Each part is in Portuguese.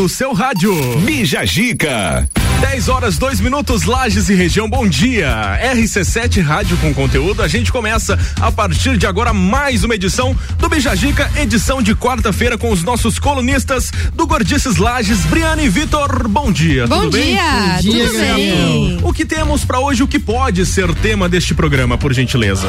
no seu rádio. Bija Gica. 10 horas, 2 minutos, Lages e região, bom dia. RC7 Rádio com conteúdo. A gente começa a partir de agora mais uma edição do Bijagica, edição de quarta-feira com os nossos colunistas do Gordices Lages, Briane e Vitor. Bom dia. Bom tudo dia, bem? tudo dia, bem. O que temos para hoje, o que pode ser tema deste programa, por gentileza?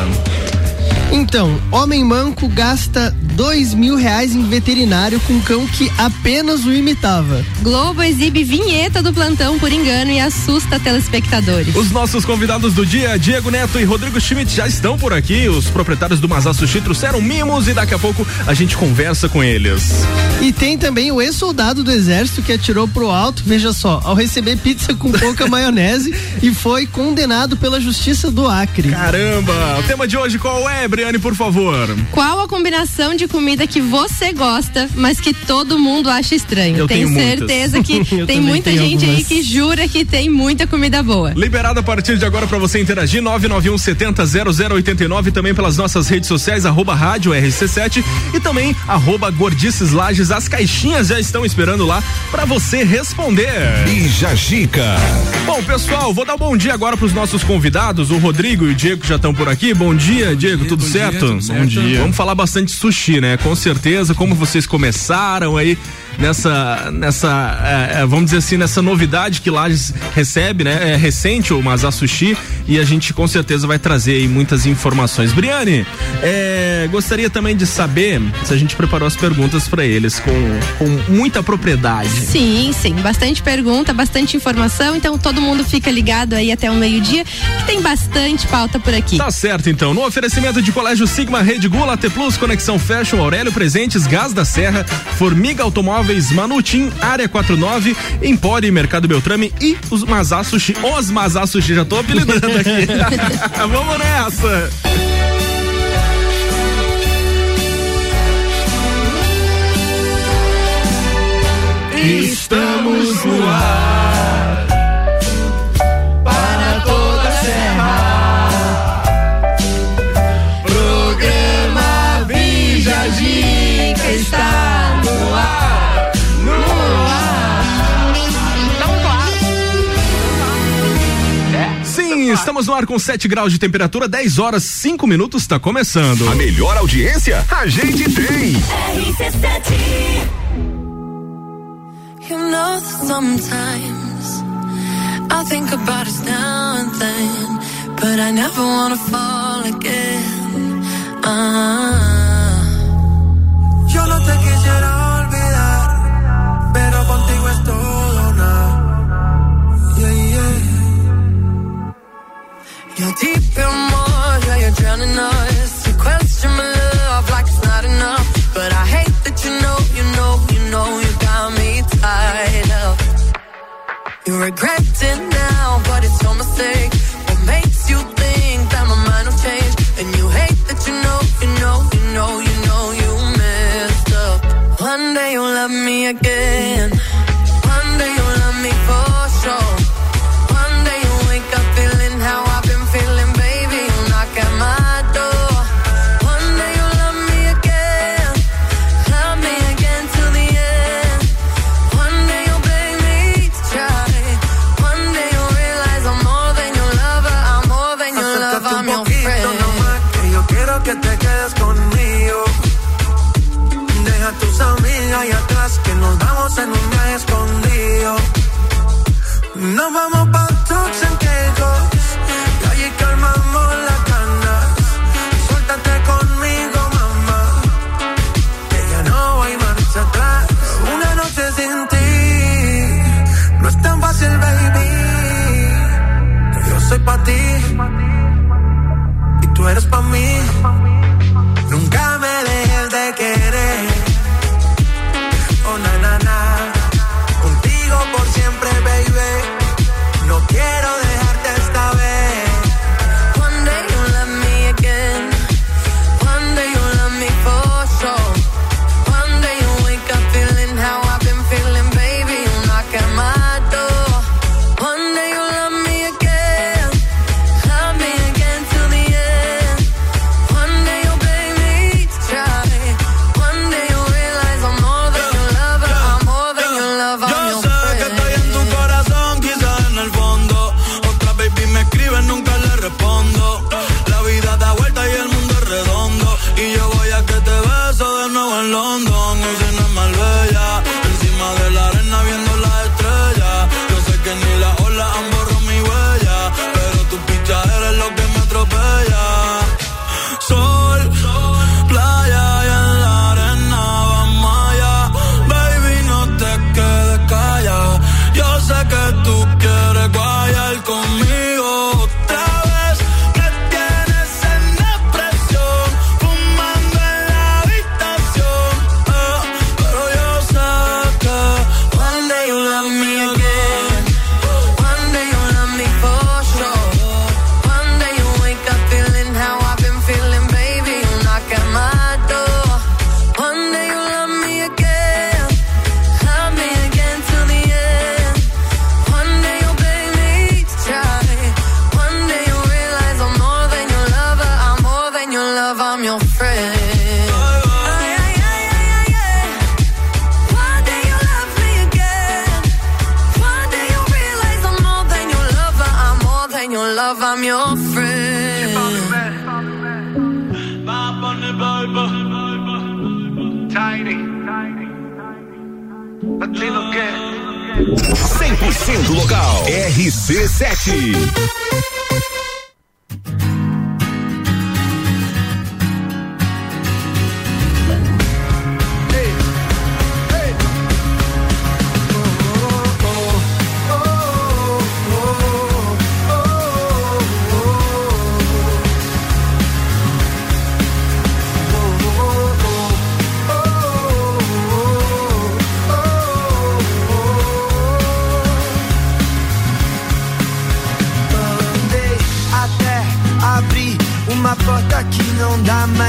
Então, homem manco gasta dois mil reais em veterinário com cão que apenas o imitava. Globo exibe vinheta do plantão por engano e assusta telespectadores. Os nossos convidados do dia, Diego Neto e Rodrigo Schmidt, já estão por aqui. Os proprietários do Mazá Sushi trouxeram mimos e daqui a pouco a gente conversa com eles. E tem também o ex-soldado do exército que atirou pro alto, veja só, ao receber pizza com pouca maionese e foi condenado pela justiça do Acre. Caramba! O tema de hoje qual é, Bre Adriane, por favor. Qual a combinação de comida que você gosta, mas que todo mundo acha estranho? Eu tenho, tenho certeza que tem muita gente algumas. aí que jura que tem muita comida boa. Liberado a partir de agora para você interagir 991 70 0089 também pelas nossas redes sociais arroba rádio RC7 e também arroba Gordices Lages. As caixinhas já estão esperando lá para você responder. Bija Gica. Bom, pessoal, vou dar um bom dia agora para os nossos convidados. O Rodrigo e o Diego já estão por aqui. Bom dia, Diego, tudo certo? Dia, Bom dia. Vamos falar bastante sushi, né? Com certeza, como vocês começaram aí nessa, nessa é, é, vamos dizer assim, nessa novidade que Lages recebe, né? É recente o Mazá Sushi e a gente com certeza vai trazer aí muitas informações. Briane, é, gostaria também de saber se a gente preparou as perguntas para eles com, com muita propriedade. Sim, sim, bastante pergunta, bastante informação, então todo mundo fica ligado aí até o meio-dia, que tem bastante pauta por aqui. Tá certo, então. No oferecimento de Colégio Sigma, Rede Gula, T Plus, Conexão Fashion, Aurélio Presentes, Gás da Serra, Formiga Automóveis, Manutim, Área 49, Empore, Mercado Beltrame e os Mazá Sushi. Os Mazá Sushi, já tô apelidando aqui. Vamos nessa! Estamos no ar estamos no ar com 7 graus de temperatura, 10 horas 5 minutos, está começando. A melhor audiência a gente tem. RC7 You know sometimes I think about us now and then, but I never wanna fall again. Ah. Yo no te quisiera You're deep in water, you're drowning us. You question my love like it's not enough, but I hate that you know, you know, you know you got me tied up. You regret it now, but it's your mistake. What makes you think that my mind will change? And you hate that you know, you know, you know, you know you messed up. One day you'll love me again.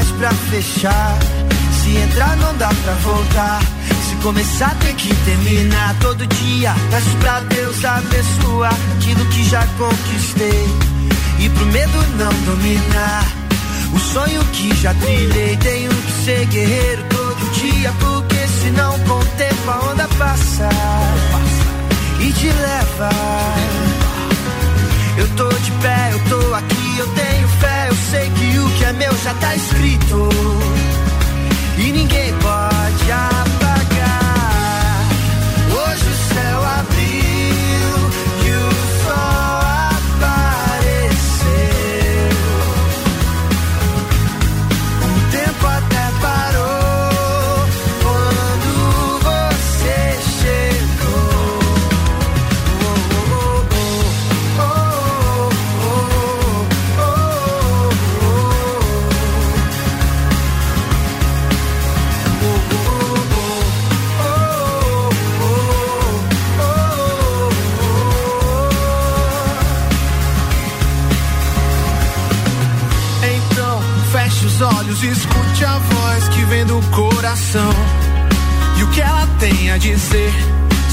Mais pra fechar. Se entrar, não dá pra voltar. Se começar, tem que terminar. Todo dia peço pra Deus abençoar aquilo que já conquistei. E pro medo não dominar. O sonho que já trilhei, tenho que ser guerreiro todo dia. Porque senão, com o tempo, a onda passa e te leva. Eu tô de pé, eu tô aqui, eu tenho eu sei que o que é meu já tá escrito. E ninguém pode apagar. Escute a voz que vem do coração. E o que ela tem a dizer,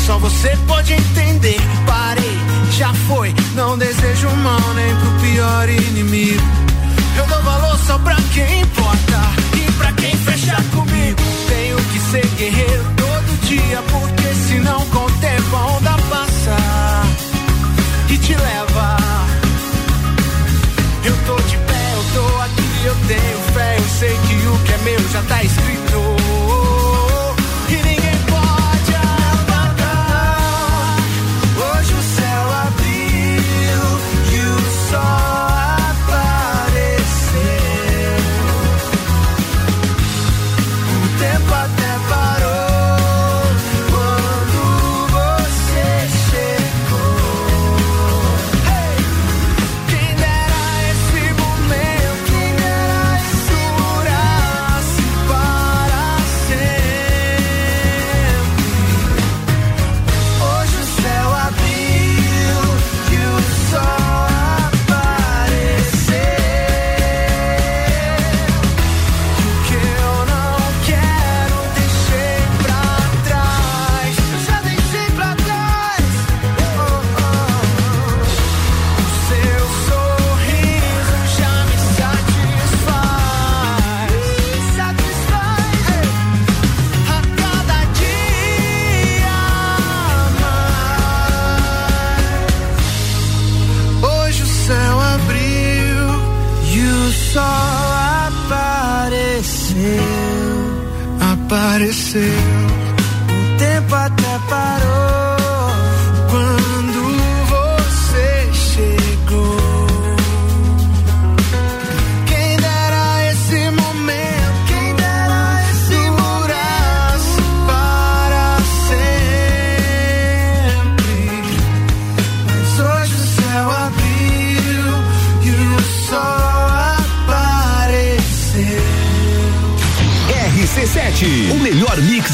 só você pode entender. Parei, já foi, não desejo mal nem pro pior inimigo. Eu dou valor só pra quem importa e pra quem fecha comigo. Tenho que ser guerreiro todo dia, porque senão com o tempo a onda passa e te leva. Eu tô de pé, eu tô aqui, eu tenho eu sei que o que é meu já tá escrito.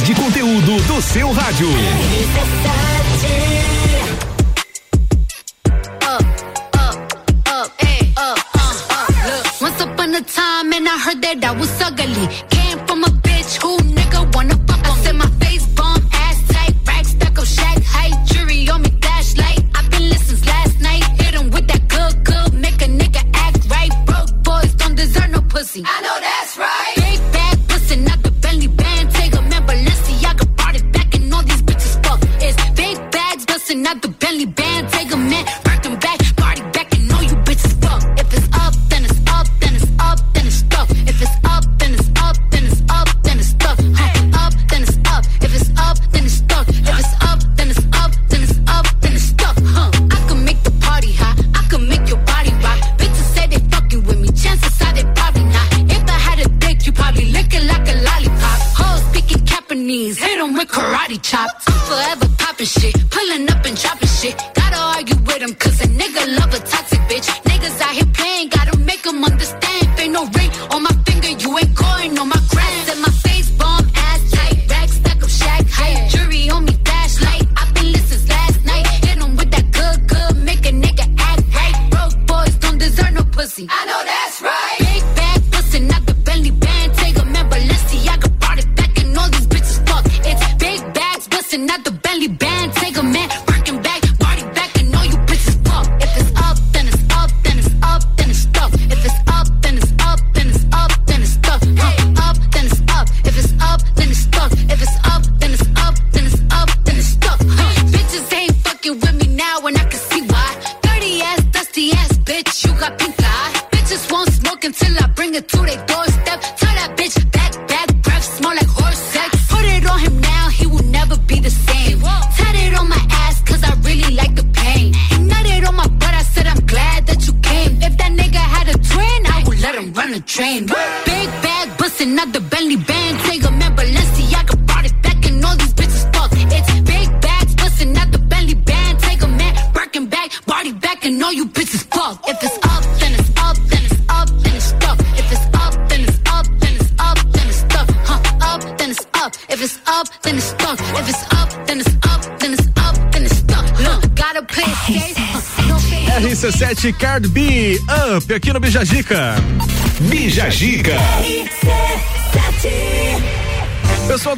De conteúdo do seu rádio. Once upon a time, and I heard that I was ugly.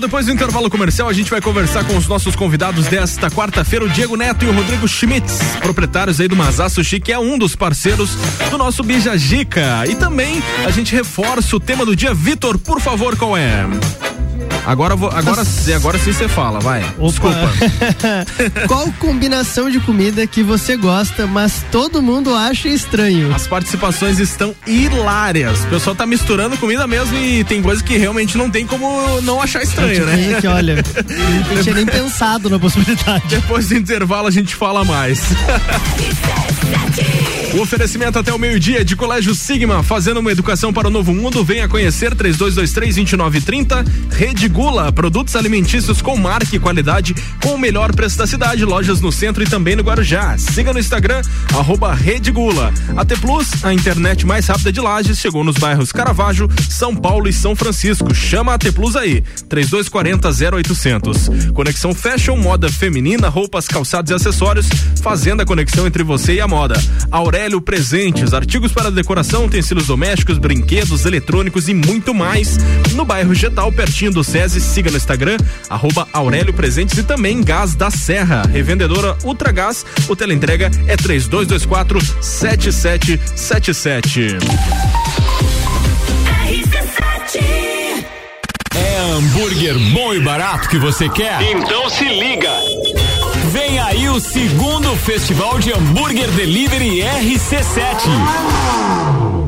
Depois do intervalo comercial, a gente vai conversar com os nossos convidados desta quarta-feira, o Diego Neto e o Rodrigo Schmitz, proprietários aí do Mazá Sushi, que é um dos parceiros do nosso Bijagica. E também a gente reforça o tema do dia. Vitor, por favor, qual é? Agora, vou- agora, sim- agora sim você fala, vai. Desculpa. Qual combinação de comida que você gosta, mas todo mundo acha estranho? As participações estão hilárias. O pessoal tá misturando comida mesmo e tem coisa que realmente não tem como não achar estranho, né? É que olha, não tinha nem pensado na possibilidade. Depois do intervalo a gente fala mais. O oferecimento até o meio-dia de Colégio Sigma, fazendo uma educação para o novo mundo. Venha conhecer 3223-2930. Rede Gula, produtos alimentícios com marca e qualidade, com o melhor preço da cidade. Lojas no centro e também no Guarujá. Siga no Instagram, arroba Rede Gula. AT Plus, a internet mais rápida de Lages, chegou nos bairros Caravaggio, São Paulo e São Francisco. Chama a AT Plus aí, 3240 0800. Conexão Fashion, moda feminina, roupas, calçados e acessórios, fazendo a conexão entre você e a moda. Aurélio Presentes, artigos para decoração, utensílios domésticos, brinquedos, eletrônicos e muito mais. No bairro Getal, pertinho do SESI, siga no Instagram, arroba Aurélio Presentes e também Gás da Serra. Revendedora Ultragás, o teleentrega é 3224 7777. É hambúrguer bom e barato que você quer? Então se liga! Vem aí o segundo Festival de Hambúrguer Delivery RC7.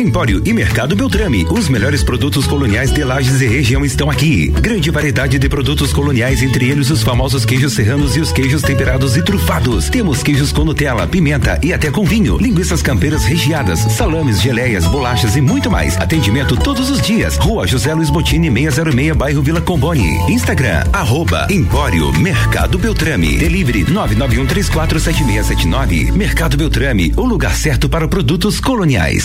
Empório e Mercado Beltrame. Os melhores produtos coloniais de Lages e região estão aqui. Grande variedade de produtos coloniais, entre eles os famosos queijos serranos e os queijos temperados e trufados. Temos queijos com Nutella, pimenta e até com vinho, linguiças campeiras recheadas, salames, geleias, bolachas e muito mais. Atendimento todos os dias. Rua José Luiz Botini, 606, bairro Vila Comboni. Instagram, arroba Empório Mercado Beltrame. Delivery 991347679. Mercado Beltrame, o lugar certo para produtos coloniais.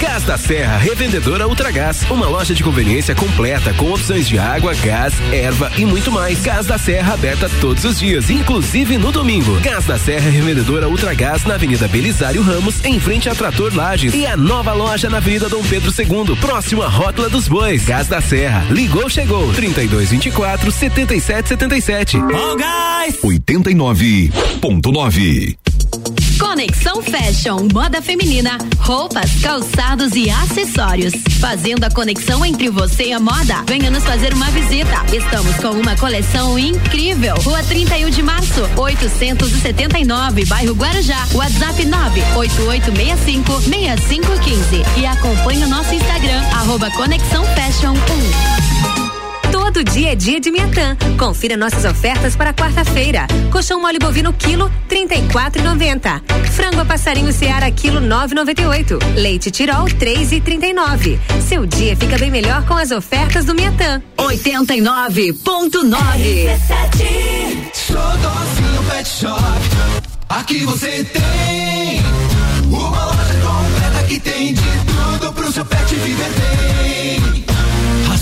Gás da Serra, revendedora Ultragás, uma loja de conveniência completa com opções de água, gás, erva e muito mais. Gás da Serra aberta todos os dias, inclusive no domingo. Gás da Serra, revendedora Ultragás na Avenida Belisário Ramos, em frente a Trator Lages e a nova loja na Avenida Dom Pedro II, próximo à Rótula dos Bois. Gás da Serra, ligou, chegou. 3224 7777. Ó, gás! 89.9 Conexão Fashion, moda feminina, roupas, calçados e acessórios. Fazendo a conexão entre você e a moda. Venha nos fazer uma visita. Estamos com uma coleção incrível. Rua 31 de março, 879, bairro Guarujá. WhatsApp 98865 6515. E acompanhe o nosso Instagram, arroba Conexão Fashion 1. Todo dia é dia de Miatã. Confira nossas ofertas para quarta-feira. Colchão mole bovino quilo 34,90. Frango a passarinho Seara quilo 9,98. Leite Tirol 3,39. Seu dia fica bem melhor com as ofertas do Miatã. 89.9. Xodózinho Pet Shop. Aqui você tem uma loja completa que tem de tudo pro seu pet viver bem.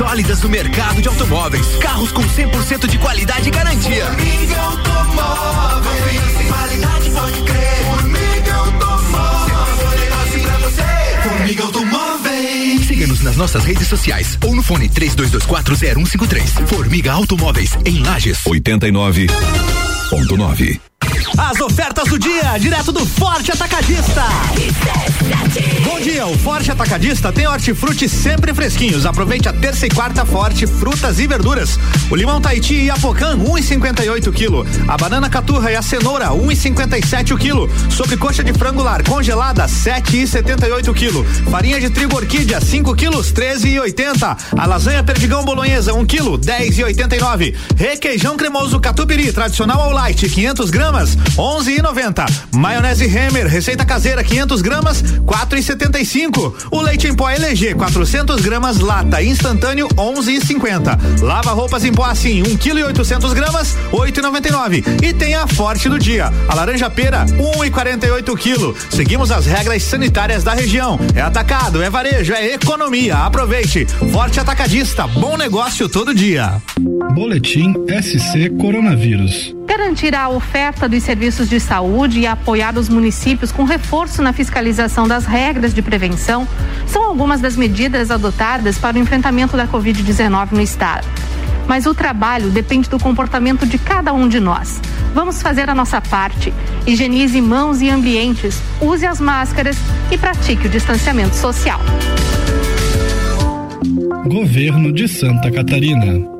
sólidas do mercado de automóveis. Carros com 100% de qualidade e garantia. Formiga Automóveis. Qualidade pode crer. Formiga Automóveis. Pra você. Formiga Automóveis. Siga-nos nas nossas redes sociais ou no fone 32240153. Formiga Automóveis em Lages. 89.9. As ofertas do dia, direto do Forte Atacadista. Bom dia, o Forte Atacadista tem hortifruti sempre fresquinhos. Aproveite a terça e quarta forte, frutas e verduras. O limão Tahiti e Apocan, 1,58 kg. A banana caturra e a cenoura, 1,57 o quilo. Sobrecoxa de frango lar congelada, 7,78 kg. Farinha de trigo orquídea, 5 quilos, 13,80. A lasanha perdigão bolonhesa, 1 kg, 10,89. Requeijão cremoso catupiry, tradicional ao light, 500 gramas, 11,90. Maionese Hammer, receita caseira, 500 gramas, 4,75. O leite em pó LG, 400 gramas, lata instantâneo, 11,50. Lava roupas em pó assim, 1 kg e 800 gramas, 8,99. E tem a forte do dia, a laranja pera, 1,48 kg. Seguimos as regras sanitárias da região. É atacado, é varejo, é economia. Aproveite. Forte atacadista, bom negócio todo dia. Boletim SC Coronavírus. Garantir a oferta dos serviços de saúde e apoiar os municípios com reforço na fiscalização das regras de prevenção são algumas das medidas adotadas para o enfrentamento da Covid-19 no estado. Mas o trabalho depende do comportamento de cada um de nós. Vamos fazer a nossa parte. Higienize mãos e ambientes, use as máscaras e pratique o distanciamento social. Governo de Santa Catarina.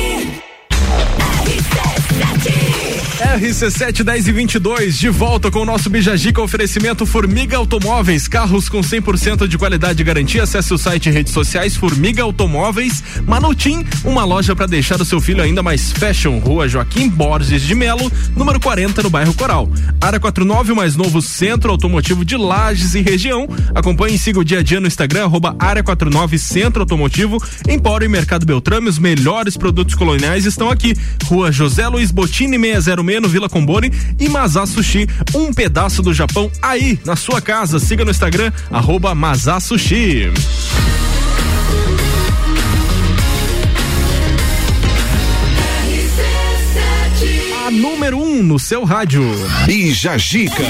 10 e 22 de volta com o nosso Bijagica oferecimento Formiga Automóveis, carros com 100% de qualidade e garantia. Acesse o site e redes sociais Formiga Automóveis. Manutim, uma loja para deixar o seu filho ainda mais fashion. Rua Joaquim Borges de Melo, número 40 no bairro Coral. Área 49, o mais novo centro automotivo de Lages e região. Acompanhe e siga o dia a dia no Instagram arroba Área 49 Centro Automotivo. Empório e Mercado Beltrame, os melhores produtos coloniais estão aqui. Rua José Luiz Botini 606 no Vila Comboni e Mazá Sushi, um pedaço do Japão aí na sua casa. Siga no Instagram, arroba Mazá Sushi. A número 1 um no seu rádio. Bija Gica.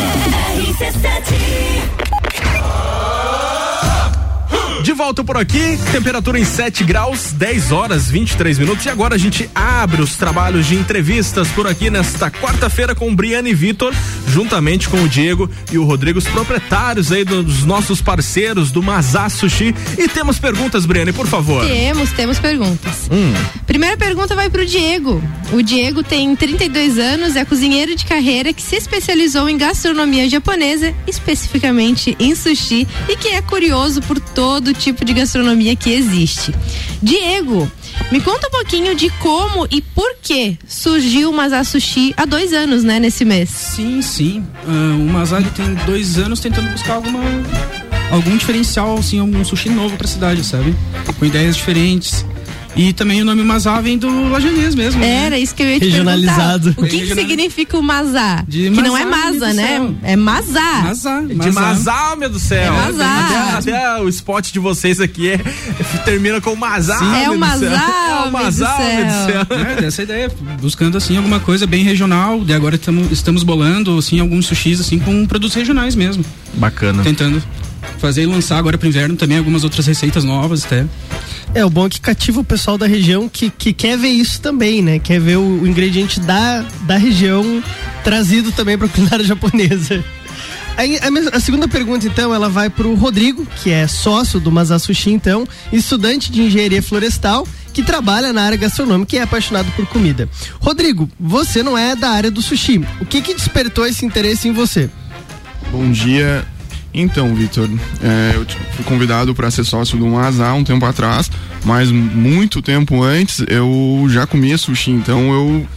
De volta por aqui, temperatura em 7 graus, 10 horas 23 minutos. E agora a gente abre os trabalhos de entrevistas por aqui nesta quarta-feira com o Briane Vitor, juntamente com o Diego e o Rodrigo, os proprietários aí dos nossos parceiros do Mazá Sushi. E temos perguntas, Briane, por favor. Temos, temos perguntas. Hum. Primeira pergunta vai pro Diego. O Diego tem 32 anos, é cozinheiro de carreira que se especializou em gastronomia japonesa, especificamente em sushi, e que é curioso por todo tipo de gastronomia que existe. Diego, me conta um pouquinho de como e por que surgiu o Mazá Sushi há dois anos, né, nesse mês. Sim, sim. Ah, o ele tem dois anos tentando buscar alguma algum diferencial, assim, algum sushi novo pra cidade, sabe? Com ideias diferentes. E também o nome Mazá vem do lajanês mesmo. né? Era isso que eu ia te Regionalizado. perguntar. O que, que significa o mazá? De que não é meu né? É mazá. Mazá. De Mazá, meu do céu. É Mazá. Até, até o spot de vocês aqui é, termina com Mazá. Sim. É meu o do céu. Mazá, É o Mazá, meu do céu. céu. É, dessa ideia, buscando assim alguma coisa bem regional. E agora tamo, estamos bolando assim alguns sushis assim com produtos regionais mesmo. Bacana. Tentando fazer e lançar agora pro inverno também algumas outras receitas novas até. É, o bom é que cativa o pessoal da região que, que quer ver isso também, né? Quer ver o, o ingrediente da, da região trazido também para a culinária japonesa. Aí, a, a segunda pergunta, então, ela vai pro Rodrigo, que é sócio do Mazá Sushi, então, estudante de engenharia florestal, que trabalha na área gastronômica e é apaixonado por comida. Rodrigo, você não é da área do sushi. O que que despertou esse interesse em você? Bom dia. Então, Vitor, é, eu fui convidado para ser sócio do Mazá um tempo atrás, mas muito tempo antes eu já comia sushi, então eu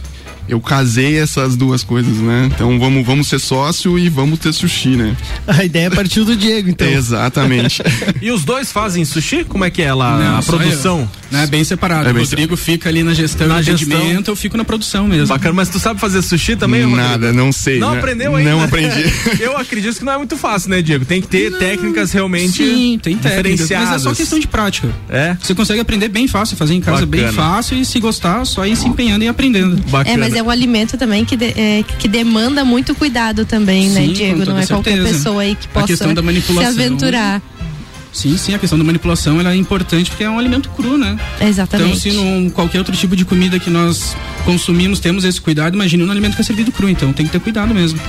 eu casei essas duas coisas, né? Então vamos vamos ser sócio e vamos ter sushi, né? A ideia partiu do Diego, então. Exatamente. E os dois fazem sushi? Como é que é lá Não, a produção? eu. Não, é bem separado. É o bem Rodrigo fica ali na gestão, Na gestão. atendimento, eu fico na produção mesmo. Bacana, mas tu sabe fazer sushi também, Rodrigo? Nada, não sei. Não né? aprendeu ainda? Não aprendi. Eu acredito que não é muito fácil, né, Diego? Tem que ter técnicas realmente Sim, tem técnicas, diferenciadas. mas é só questão de prática. É? Você consegue aprender bem fácil, fazer em casa bem Bacana. fácil e se gostar, só ir se empenhando e aprendendo. É, mas é um alimento também que, de- é, que demanda muito cuidado também, né, Sim, Diego? com Não é qualquer certeza. pessoa aí que possa se aventurar. Sim, sim, a questão da manipulação ela é importante porque é um alimento cru, né? Exatamente. Então, se num qualquer outro tipo de comida que nós consumimos temos esse cuidado, imagine um alimento que é servido cru, então tem que ter cuidado mesmo.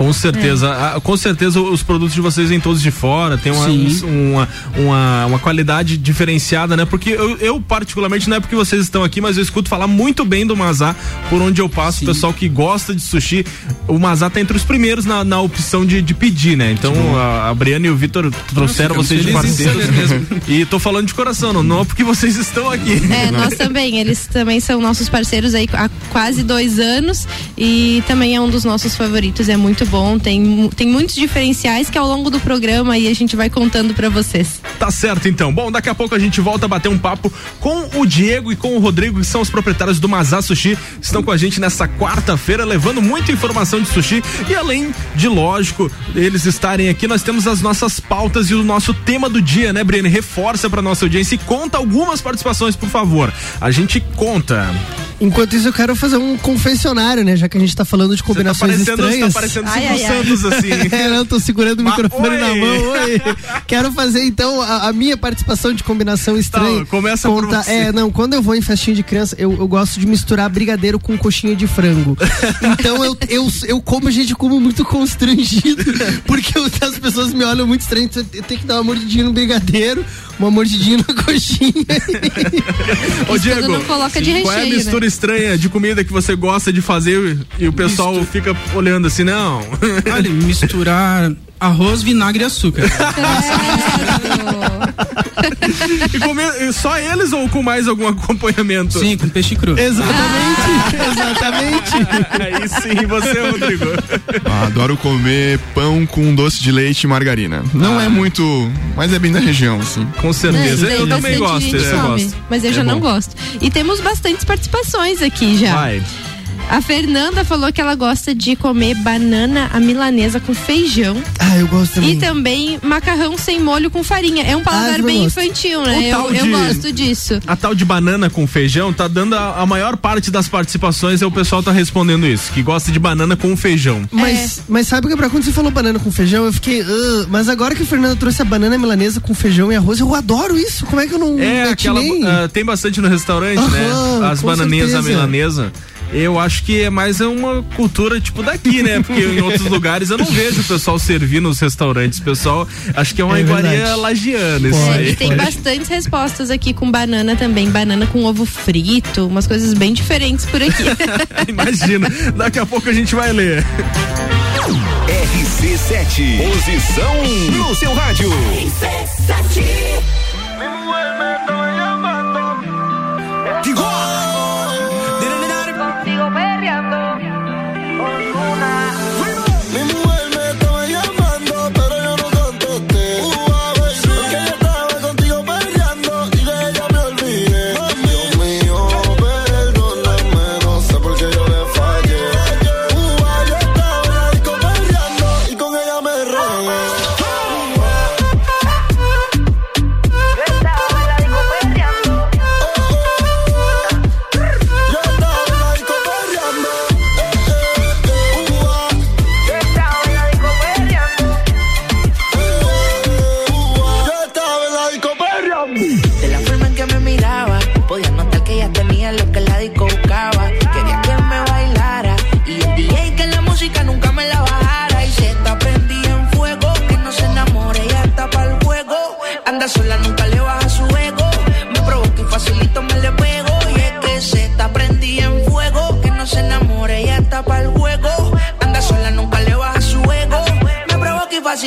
Com certeza, Ah, com certeza os produtos de vocês vêm todos de fora, tem uma, um- uma, uma, uma qualidade diferenciada, né? Porque eu, eu, particularmente, não é porque vocês estão aqui, mas eu escuto falar muito bem do Mazá por onde eu passo, o pessoal que gosta de sushi, o Mazá tá entre os primeiros na, na opção de, de pedir, né? Então a, a Briana e o Vitor trouxeram vocês de parceiros e tô falando de coração, não, não é porque vocês estão aqui. É, nós também. Eles também são nossos parceiros aí há quase dois anos e também é um dos nossos favoritos. É muito bom. Tem, tem muitos diferenciais que ao longo do programa aí a gente vai contando pra vocês. Tá certo então. Bom, daqui a pouco a gente volta a bater um papo com o Diego e com o Rodrigo, que são os proprietários do Mazá Sushi. Estão com a gente nessa quarta-feira, levando muita informação de sushi. E além de, lógico, eles estarem aqui, nós temos as nossas pautas e o nosso tema do dia, né, Briane? Reforça pra nossa audiência e conta algumas participações, por favor. A gente conta. Enquanto isso, eu quero fazer um confessionário, né? Já que a gente tá falando de combinações parecendo- estranhas. tá parecendo Ai, Silvio ai, ai. Santos, assim. é, não, tô segurando o microfone oi. na mão. Oi. Quero fazer, então, a, a minha participação de combinação estranha. Tá, começa por Conta- você. É, não, quando eu vou em festinha de criança, eu, eu gosto de misturar brigadeiro com coxinha de frango. Então eu, eu, eu como, gente, eu como muito constrangido, porque eu- as pessoas me olham muito estranho. então Eu tenho que dar uma mordidinha no brigadeiro, uma mordidinha na coxinha. Ô, Diego, não coloca de qual é a recheio, mistura né? Estranha de comida que você gosta de fazer e o pessoal fica olhando assim, não? Olha, misturar arroz, vinagre e açúcar. e comer só eles ou com mais algum acompanhamento? Sim, com peixe cru. Exatamente, exatamente. Aí sim, você, Rodrigo. Ah, Adoro comer pão com doce de leite e margarina. Não é muito, mas é bem da região, assim. Com Né, isso daí bastante gente come, Mas eu É já não bom. gosto. E temos bastantes participações aqui já. Vai. A Fernanda falou que ela gosta de comer banana à milanesa com feijão. Ah, eu gosto E também macarrão sem molho com farinha. É um paladar Ah, bem gosto. infantil, né? Eu, tal eu de- gosto disso. A tal de banana com feijão tá dando a, a maior parte das participações, é o pessoal tá respondendo isso, que gosta de banana com feijão. Mas, mas sabe que pra quando você falou banana com feijão, eu fiquei. "Ah", mas agora que o Fernando trouxe a banana milanesa com feijão e arroz, eu adoro isso. Como é que eu não É, aquela. ah, tem bastante no restaurante, Aham, né? As bananinhas à milanesa. Eu acho que é mais uma cultura tipo daqui, né? Porque em outros lugares eu não vejo o pessoal servir nos restaurantes. O pessoal, acho que é uma É iguaria verdade. lagiana isso É, aí. e tem bastantes respostas aqui com banana também. Banana com ovo frito, umas coisas bem diferentes por aqui. Imagina. Daqui a pouco a gente vai ler. RC7, posição no seu rádio. Mi mujer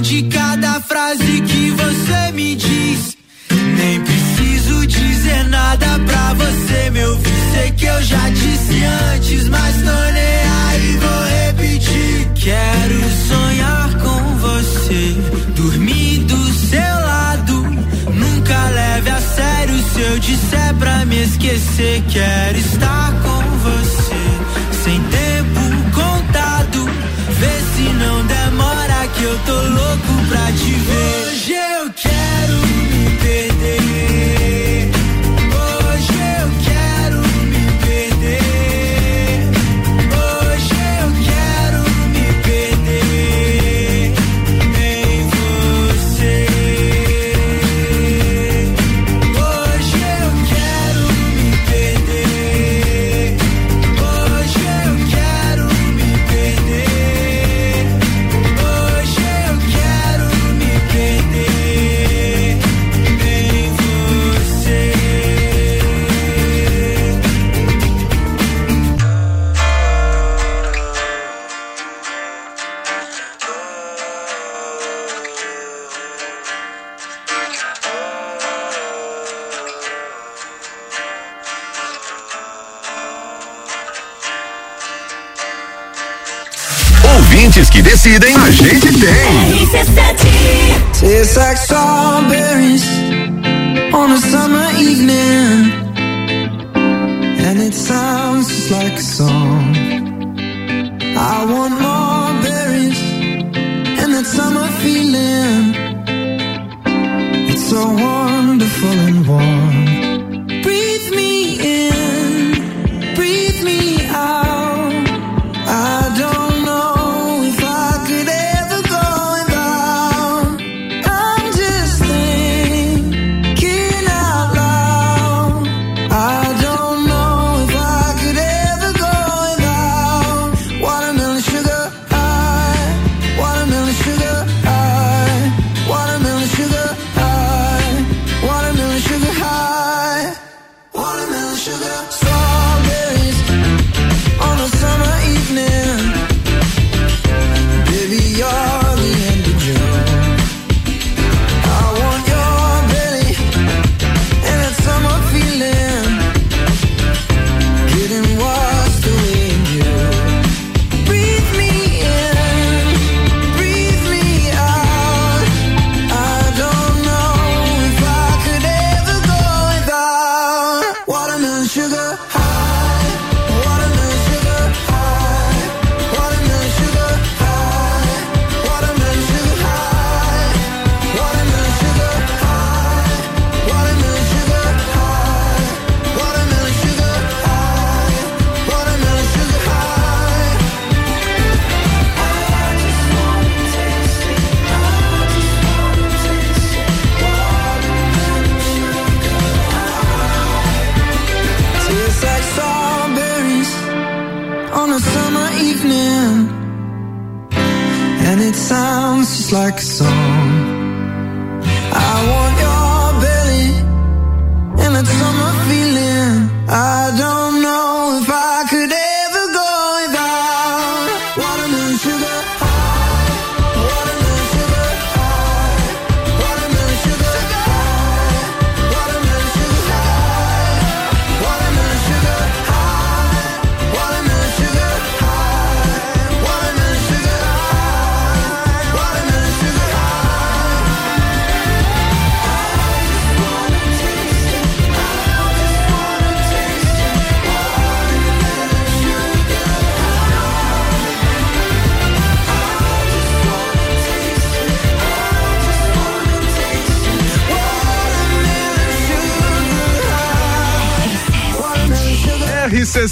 de cada frase que você me diz. Nem preciso dizer nada pra você me ouvir. Sei que eu já disse antes, mas tô nem aí, vou repetir. Quero sonhar com você, dormir do seu lado. Nunca leve a sério se eu disser pra me esquecer. Quero estar com você, tô louco pra te ver. Decidem, a gente tem. Tastes like strawberries on a summer evening, and it sounds like a song. I want more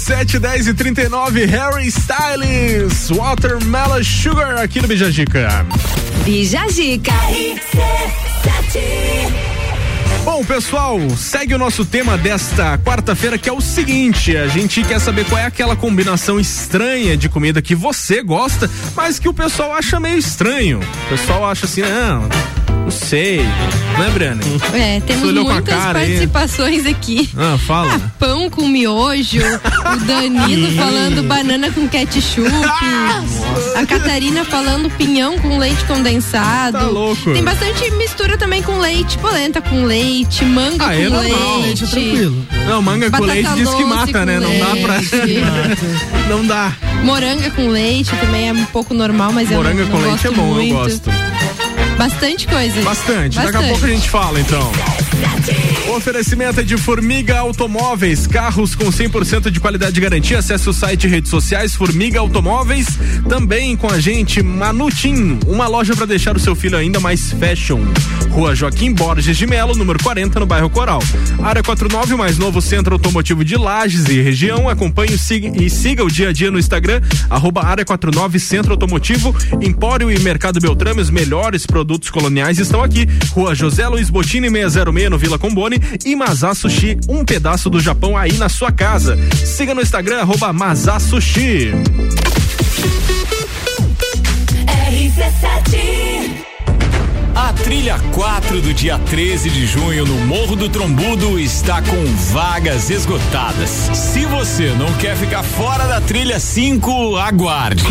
RC7 10 e 39 Harry Styles, Watermelon Sugar aqui no Bijagica. Bijagica. Bom, pessoal, segue o nosso tema desta quarta-feira, que é o seguinte: a gente quer saber qual é aquela combinação estranha de comida que você gosta, mas que o pessoal acha meio estranho. O pessoal acha assim, não. Não sei. Não é? É, temos com muitas cara aí. participações aqui. Ah, fala. Ah, pão com miojo, o Danilo falando banana com ketchup, a Catarina falando pinhão com leite condensado. Tá louco. Tem bastante mistura também com leite, polenta com leite, manga Ah, com é normal. leite. Leite é tranquilo. Não, manga com leite diz que mata, com né? Não dá pra. leite. Não dá. Moranga com leite também é um pouco normal, mas Moranga eu não, com não leite é bom, muito. eu gosto. Bastante coisa. Bastante. Daqui a pouco a gente fala, então. Oferecimento de Formiga Automóveis, carros com 100% de qualidade de garantia. Acesse o site e redes sociais Formiga Automóveis. Também com a gente Manutim, uma loja para deixar o seu filho ainda mais fashion. Rua Joaquim Borges de Melo, número 40, no bairro Coral. Área 49, o mais novo centro automotivo de Lages e região. Acompanhe siga- e siga o dia a dia no Instagram, arroba Área 49 Centro Automotivo, Empório e Mercado Beltrame, os melhores produtos coloniais estão aqui. Rua José Luiz Botini 606 no Vila Combone e Mazá Sushi, um pedaço do Japão aí na sua casa. Siga no Instagram, arroba Mazá Sushi. A trilha 4 do dia 13 de junho no Morro do Trombudo está com vagas esgotadas. Se você não quer ficar fora da trilha 5, aguarde.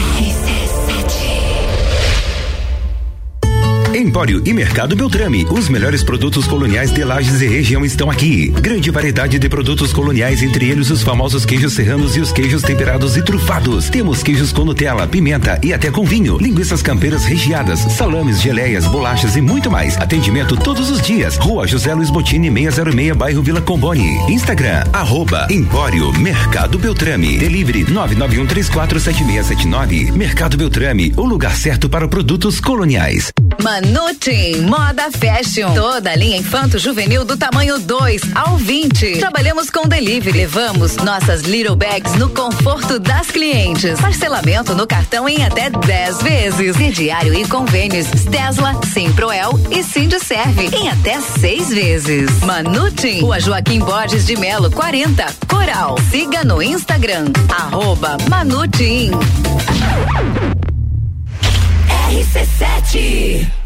Empório e Mercado Beltrame, os melhores produtos coloniais de Lages e região estão aqui. Grande variedade de produtos coloniais, entre eles os famosos queijos serranos e os queijos temperados e trufados. Temos queijos com Nutella, pimenta e até com vinho, linguiças campeiras recheadas, salames, geleias, bolachas e muito mais. Atendimento todos os dias. Rua José Luiz Botini 606, bairro Vila Combone. Instagram, arroba Empório Mercado Beltrame. Delivery 991347679. Mercado Beltrame, o lugar certo para produtos coloniais. Manutim, moda fashion. Toda a linha infanto juvenil do tamanho 2 ao 20. Trabalhamos com delivery. Levamos nossas little bags no conforto das clientes. Parcelamento no cartão em até 10 vezes. Crediário e convênios Tesla, Simproel e Sindserve em até 6 vezes. Manutim, Rua Joaquim Borges de Melo, 40, Coral. Siga no Instagram, arroba Manutim. RC7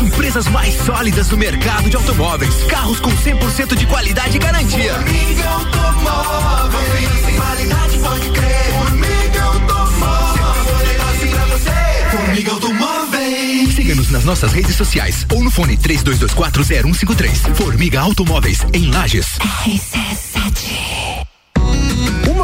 Das empresas mais sólidas do mercado de automóveis. Carros com 100% de qualidade e garantia. Formiga Automóveis. Sem qualidade pode crer. Formiga Automóveis. Pra você. Formiga Automóveis. Siga-nos nas nossas redes sociais ou no fone 32240153. Formiga Automóveis, em Lages. Uma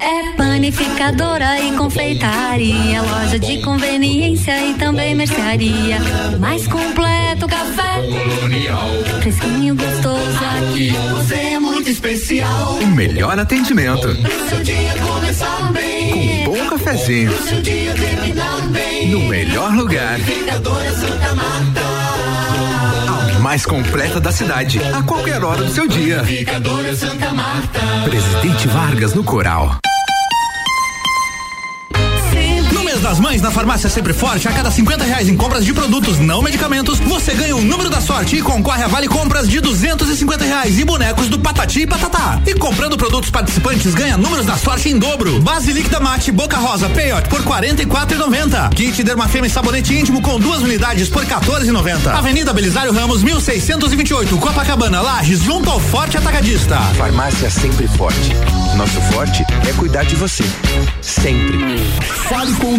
É panificadora e confeitaria, loja de conveniência e também mercearia. Mais completo café colonial, fresquinho gostoso aqui. Você é muito especial. O melhor atendimento. Pro seu dia começar bem. Com um bom cafezinho. Pro seu dia terminar bem. No melhor lugar. Panificadora Santa Marta. Mais completa da cidade. A qualquer hora do seu dia. Panificadora Santa Marta. Presidente Vargas no Coral. Mês das mães, na farmácia Sempre Forte, a cada 50 reais em compras de produtos não medicamentos, você ganha o número da sorte e concorre a vale compras de 250 reais e bonecos do Patati e Patatá. E comprando produtos participantes, ganha números da sorte em dobro. Base líquida mate Boca Rosa Peyote por 44,90. Kit Dermafeme sabonete íntimo com duas unidades por 14,90. Avenida Belisário Ramos, 1628, Copacabana, Lages, junto ao Forte Atacadista. Farmácia Sempre Forte. Nosso forte é cuidar de você. Sempre. Fale com o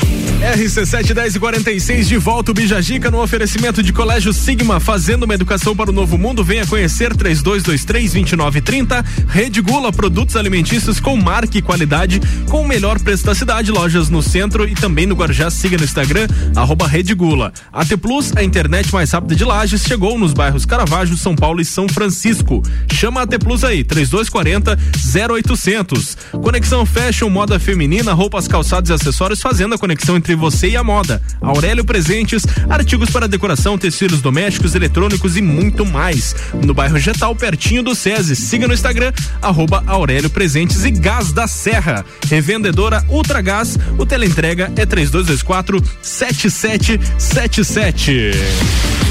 RC7 46 de volta o Bijagica no oferecimento de Colégio Sigma, fazendo uma educação para o novo mundo. Venha conhecer 3223 2930. Rede Gula, produtos alimentícios com marca e qualidade, com o melhor preço da cidade, lojas no centro e também no Guarujá. Siga no Instagram, arroba Rede Gula. AT Plus, a internet mais rápida de Lages, chegou nos bairros Caravaggio, São Paulo e São Francisco. Chama a AT Plus aí, 3240 0800. Conexão Fashion, moda feminina, roupas, calçados e acessórios, fazendo a conexão entre você e a moda. Aurélio Presentes, artigos para decoração, tecidos domésticos, eletrônicos e muito mais. No bairro Getal, pertinho do SESI. Siga no Instagram, arroba Aurélio Presentes e Gás da Serra. Revendedora Ultragás, o teleentrega é 3224 7777.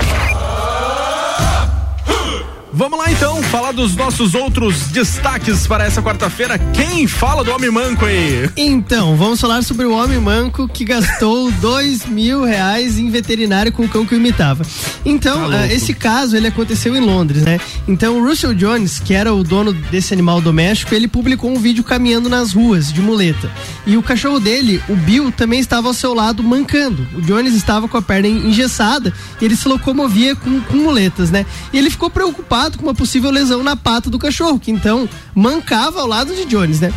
Vamos lá então, falar dos nossos outros destaques para essa quarta-feira. Quem fala do homem manco aí? Então, vamos falar sobre o homem manco que gastou dois mil reais em veterinário com o cão que o imitava. Então, Tá ah, esse caso ele aconteceu em Londres, né? Então, o Russell Jones, que era o dono desse animal doméstico, ele publicou um vídeo caminhando nas ruas de muleta. E o cachorro dele, o Bill, também estava ao seu lado mancando. O Jones estava com a perna engessada e ele se locomovia com, com muletas, né? E ele ficou preocupado com uma possível lesão na pata do cachorro, que então mancava ao lado de Jones, né?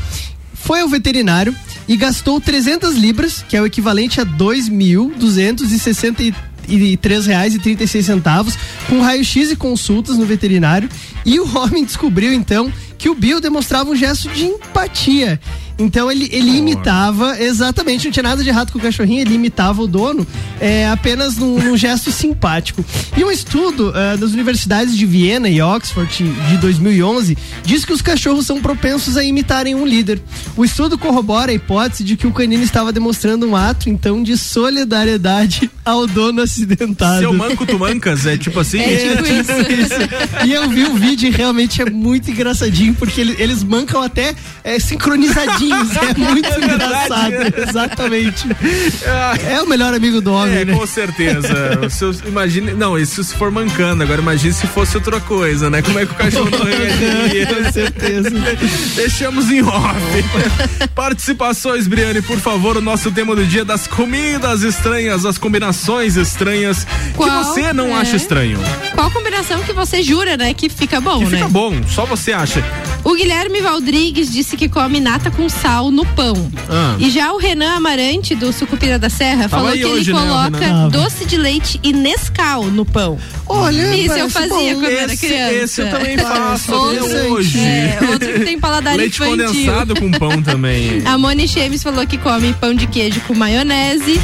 Foi ao veterinário e gastou 300 libras, que é o equivalente a 2.263 reais e 36 centavos, com raio-x e consultas no veterinário. E o homem descobriu então que o Bill demonstrava um gesto de empatia. Então ele, ele imitava, exatamente, não tinha nada de errado com o cachorrinho, ele imitava o dono é, apenas num, num gesto simpático. E um estudo ah, das universidades de Viena e Oxford de 2011 diz que os cachorros são propensos a imitarem um líder. O estudo corrobora a hipótese de que o canino estava demonstrando um ato, então, de solidariedade ao dono acidentado. Seu manco tu mancas, é tipo assim? É, tipo isso. E eu vi o vídeo e realmente é muito engraçadinho, porque ele- eles mancam até é, sincronizadinhos. É muito É engraçado. Exatamente. É o melhor amigo do homem, É, né? com certeza. Se eu- imagine, não, isso se for mancando, agora imagine se fosse outra coisa, né? Como é que o cachorro não reagiria? Com certeza. Deixamos em off. Participações, Briane, por favor, o nosso tema do dia das comidas estranhas, as combinações estranhas Qual? que você não É. acha estranho. Qual combinação que você jura, né, que fica bom, Que né? fica bom, só você acha. O Guilherme Valdrigues disse que come nata com sal no pão. Ah. E já o Renan Amarante, do Sucupira da Serra, Tava falou que hoje, ele né, o coloca Renan? doce de leite e Nescau no pão. Olha, Isso eu fazia bom. quando era Esse- criança. esse eu também faço Outro- hoje. É, outro que tem paladar Leite infantil. condensado com pão também. A Moni Chemes falou que come pão de queijo com maionese.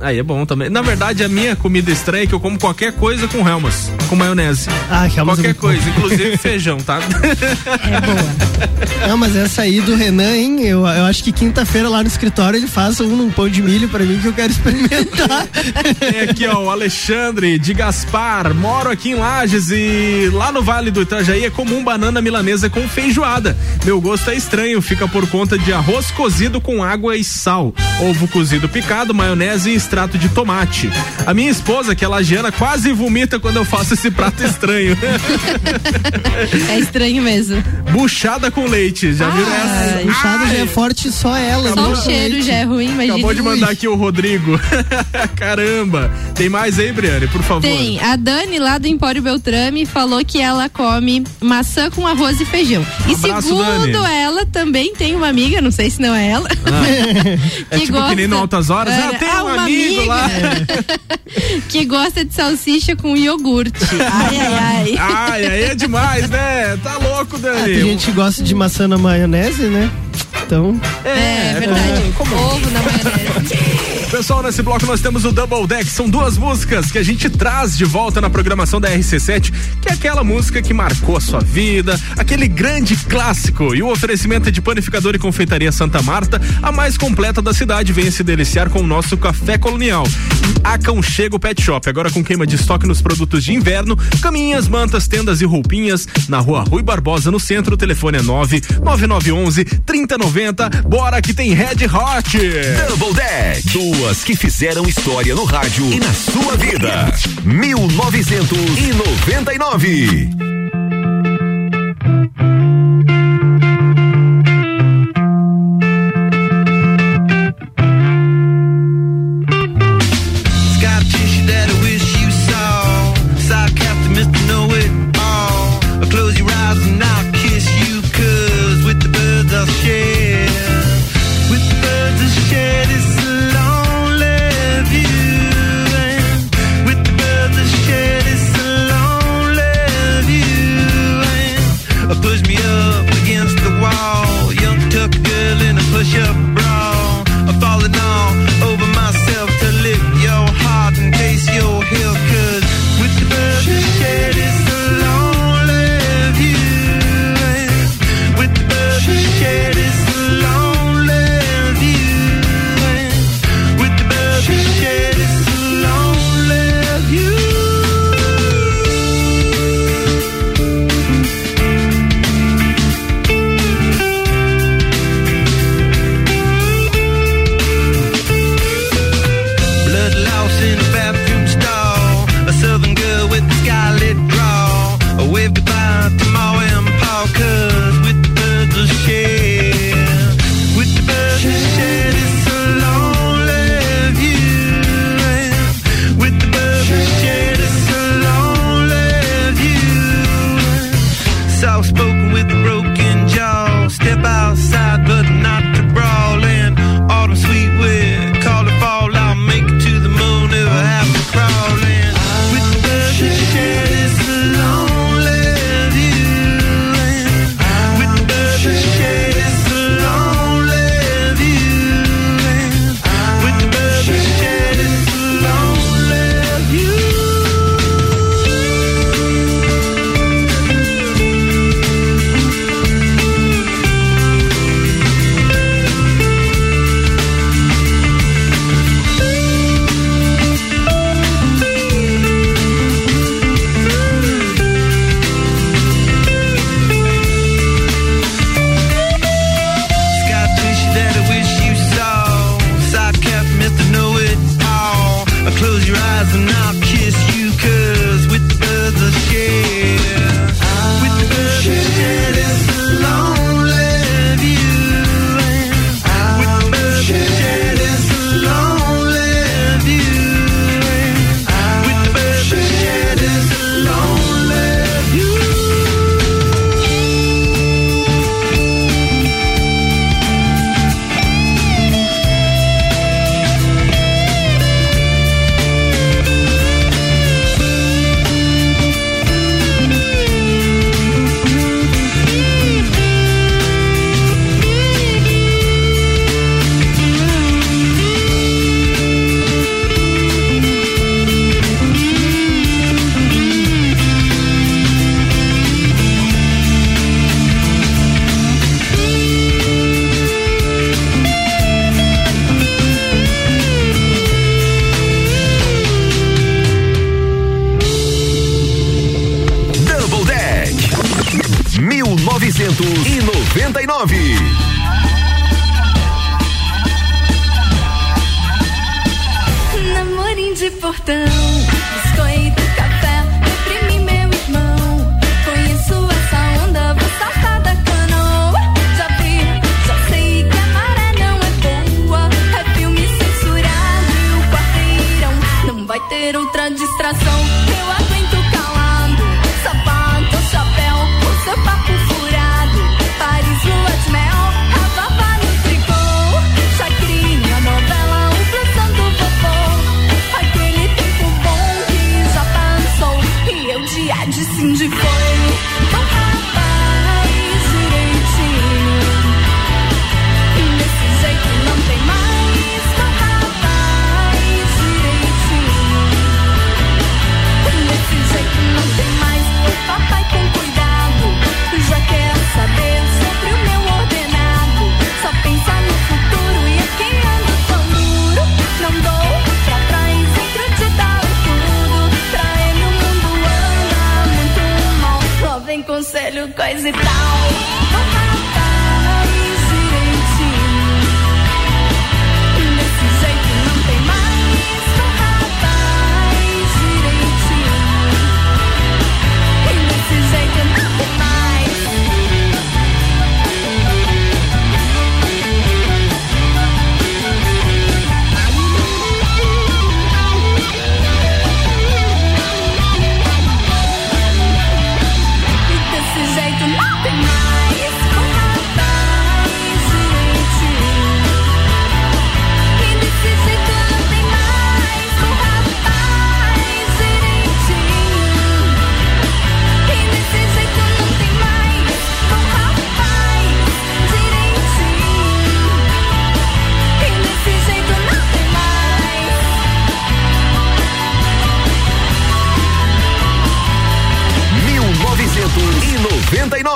Aí é bom também. Na verdade, a minha comida estranha é que eu como qualquer coisa com Helmas, com maionese. Ah, Helmas é Qualquer muito coisa, bom. inclusive feijão, tá? Não, mas essa aí do Renan, hein? Eu, eu acho que quinta-feira lá no escritório ele faz um num pão de milho pra mim que eu quero experimentar. Tem aqui, ó, o Alexandre de Gaspar. Moro aqui em Lages e lá no Vale do Itajaí é comum banana milanesa com feijoada. Meu gosto é estranho, fica por conta de arroz cozido com água e sal, ovo cozido picado, maionese e extrato de tomate. A minha esposa, que é lagiana, quase vomita quando eu faço esse prato estranho. É estranho mesmo. Buchada com leite, já viram essa? Ai. Buchada já é forte só ela. Só né? o cheiro já é ruim, imagina. Acabou de mandar aqui o Rodrigo. Caramba. Tem mais aí, Briane, por favor? Tem. A Dani, lá do Empório Beltrame, falou que ela come maçã com arroz e feijão. E Abraço, segundo Dani. ela, também tem uma amiga, não sei se não é ela. É tipo que nem no Altas Horas. É, Ah, tem ah, um uma amigo lá. que gosta de salsicha com iogurte. Ai, ai, ai. Ai, aí é demais, né? Tá louco, Dani. tem gente que gosta de maçã na maionese, né? Então. É, verdade. Ovo na maionese. Pessoal, nesse bloco nós temos o Double Deck. São duas músicas que a gente traz de volta na programação da RC7, que é aquela música que marcou a sua vida, aquele grande clássico. E o oferecimento é de panificador e confeitaria Santa Marta, a mais completa da cidade. Venha se deliciar com o nosso café colonial. Aconchego Pet Shop, agora com queima de estoque nos produtos de inverno, caminhas, mantas, tendas e roupinhas, na rua Rui Barbosa, no centro. O telefone é 99911 3090. Bora que tem Red Hot. Double Deck. Duas que fizeram história no rádio e na sua vida. 1999.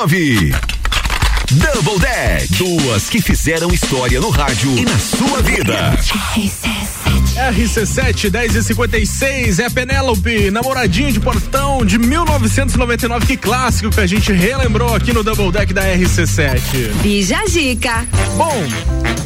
1999. Double Deck. Duas que fizeram história no rádio e na sua vida. RC7 10 e 56 é Penélope, namoradinho de portão de 1999. Que clássico que a gente relembrou aqui no Double Deck da RC7. Bija Dica. Bom,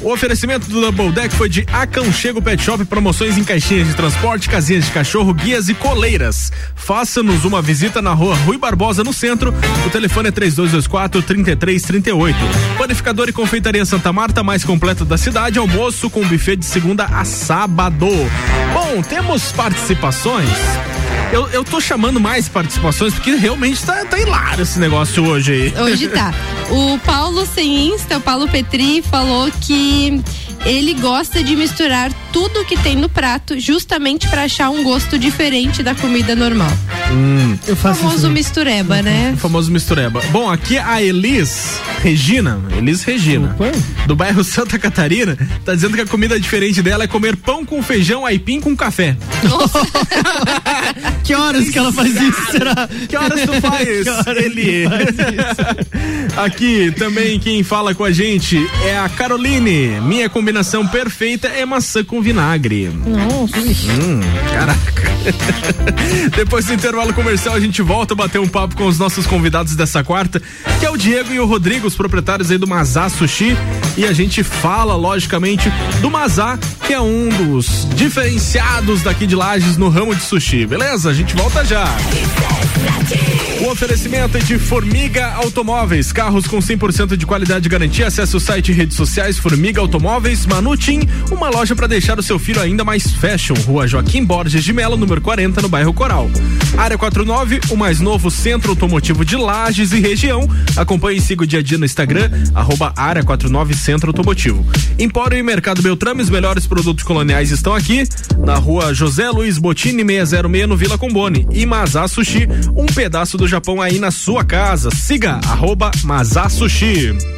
o oferecimento do Double Deck foi de Aconchego Pet Shop, promoções em caixinhas de transporte, casinhas de cachorro, guias e coleiras. Faça-nos uma visita na rua Rui Barbosa, no centro. O telefone é 3224 3338. Panificador e confeitaria Santa Marta, mais completa da cidade. Almoço com buffet de segunda a sábado. Bom, temos participações. Eu, eu tô chamando mais participações porque realmente tá, tá hilário esse negócio hoje aí. Hoje tá. O Paulo sem Insta, o Paulo Petri, falou que ele gosta de misturar tudo que tem no prato justamente pra achar um gosto diferente da comida normal. Hum. O famoso mistureba, né? O famoso mistureba. Bom, aqui a Elis Regina, Elis Regina, do bairro Santa Catarina, tá dizendo que a comida diferente dela é comer pão com feijão, aipim com café. que horas que ela faz isso, será? Que horas tu faz, Que horas Eli? Aqui também quem fala com a gente é a Caroline. Minha combinação perfeita é maçã com vinagre. Nossa. Hum, caraca. Depois do intervalo comercial, a gente volta a bater um papo com os nossos convidados dessa quarta, que é o Diego e o Rodrigo, os proprietários aí do Mazá Sushi. E a gente fala, logicamente, do Mazá, que é um dos diferenciados daqui de Lages no ramo de sushi. Beleza? A gente volta já. O oferecimento é de Formiga Automóveis, carros com 100% de qualidade e garantia. Acesse o site e redes sociais Formiga Automóveis, Manutim, uma loja para deixar o seu filho ainda mais fashion. Rua Joaquim Borges de Melo, número 40, no bairro Coral. Área 49, o mais novo centro automotivo de Lages e região. Acompanhe e siga o dia a dia no Instagram, arroba Área 49 Centro Automotivo. Empório e Mercado Beltrame, os melhores produtos coloniais estão aqui, na rua José Luiz Botini 606, no Vila Combone. E Mazá Sushi, um pedaço do Japão aí na sua casa. Siga, arroba Mazá Sushi.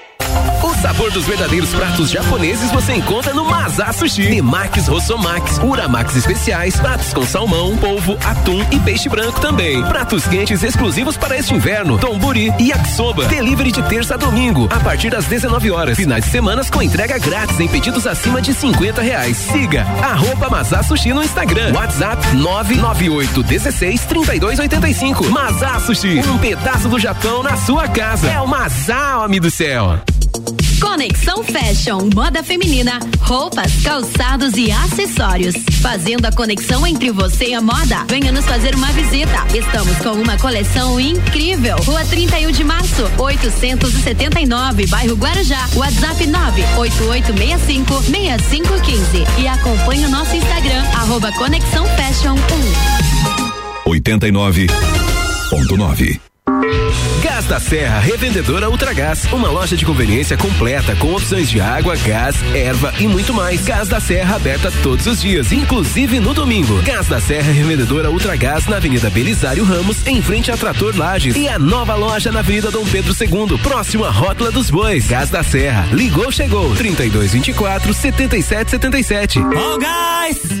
O sabor dos verdadeiros pratos japoneses você encontra no Mazá Sushi. Temaki Rossomax, Uramax especiais, pratos com salmão, polvo, atum e peixe branco também. Pratos quentes exclusivos para este inverno, Tomburi e Yakisoba. Delivery de terça a domingo, a partir das 19 horas. Finais de semanas com entrega grátis em pedidos acima de 50 reais. Siga arroba Mazá Sushi no Instagram. WhatsApp 998 16 32 85. Mazá Sushi, um pedaço do Japão na sua casa. É o Mazá, homem do céu. Conexão Fashion, moda feminina, roupas, calçados e acessórios. Fazendo a conexão entre você e a moda. Venha nos fazer uma visita. Estamos com uma coleção incrível. Rua 31 de março, 879, bairro Guarujá. WhatsApp 98865 6515. E acompanhe o nosso Instagram, arroba Conexão Fashion 1. 89.9. Gás da Serra Revendedora Ultragás, uma loja de conveniência completa com opções de água, gás, erva e muito mais. Gás da Serra aberta todos os dias, inclusive no domingo. Gás da Serra Revendedora Ultragás na Avenida Belisário Ramos, em frente a Trator Lages e a nova loja na Avenida Dom Pedro II, próximo à Rótula dos Bois. Gás da Serra, ligou, chegou. 3224 7777. Oh, guys!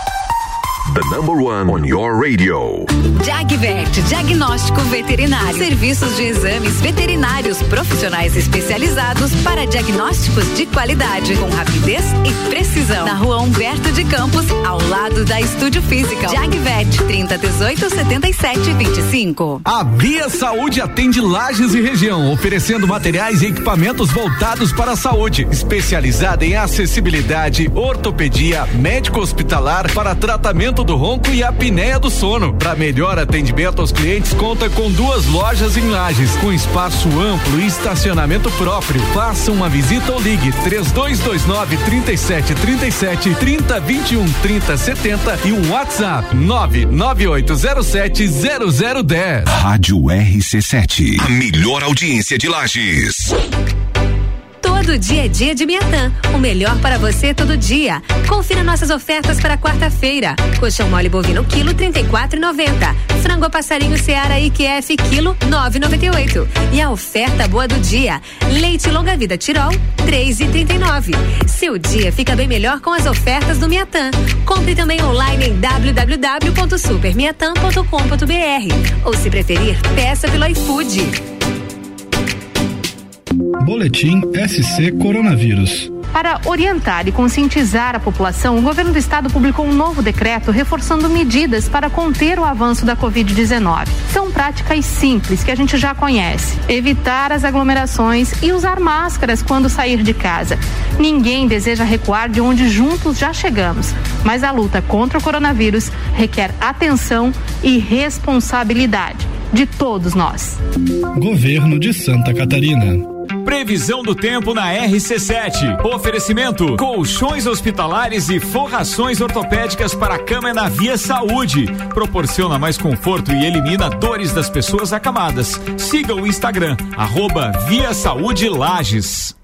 The number one on your radio. Jagvet, diagnóstico veterinário. Serviços de exames veterinários profissionais especializados para diagnósticos de qualidade, com rapidez e precisão. Na rua Humberto de Campos, ao lado da Estúdio Física. Jagvet, 30 18 77 25. A Via Saúde atende Lages e região, oferecendo materiais e equipamentos voltados para a saúde, especializada em acessibilidade, ortopedia, médico hospitalar para tratamento do ronco e apneia do sono. Para melhor atendimento aos clientes, conta com duas lojas em Lages, com espaço amplo e estacionamento próprio. Faça uma visita ou ligue 3229 3737 3021 3070 e um WhatsApp 99807 0010. Rádio RC7. A melhor audiência de Lages. Todo dia é dia de Miatã. O melhor para você todo dia. Confira nossas ofertas para quarta-feira. Colchão mole bovino quilo 34,90. Frango a passarinho Seara IQF quilo 9,98. E a oferta boa do dia. Leite longa vida Tirol 3,39. Seu dia fica bem melhor com as ofertas do Miatã. Compre também online em www.supermiatã.com.br ou se preferir, peça pelo iFood. Boletim SC Coronavírus. Para orientar e conscientizar a população, o governo do estado publicou um novo decreto reforçando medidas para conter o avanço da Covid-19. São práticas simples que a gente já conhece: evitar as aglomerações e usar máscaras quando sair de casa. Ninguém deseja recuar de onde juntos já chegamos, mas a luta contra o coronavírus requer atenção e responsabilidade de todos nós. Governo de Santa Catarina. Previsão do tempo na RC7. Oferecimento: colchões hospitalares e forrações ortopédicas para a cama na Via Saúde. Proporciona mais conforto e elimina dores das pessoas acamadas. Siga o Instagram, arroba Via Saúde Lages.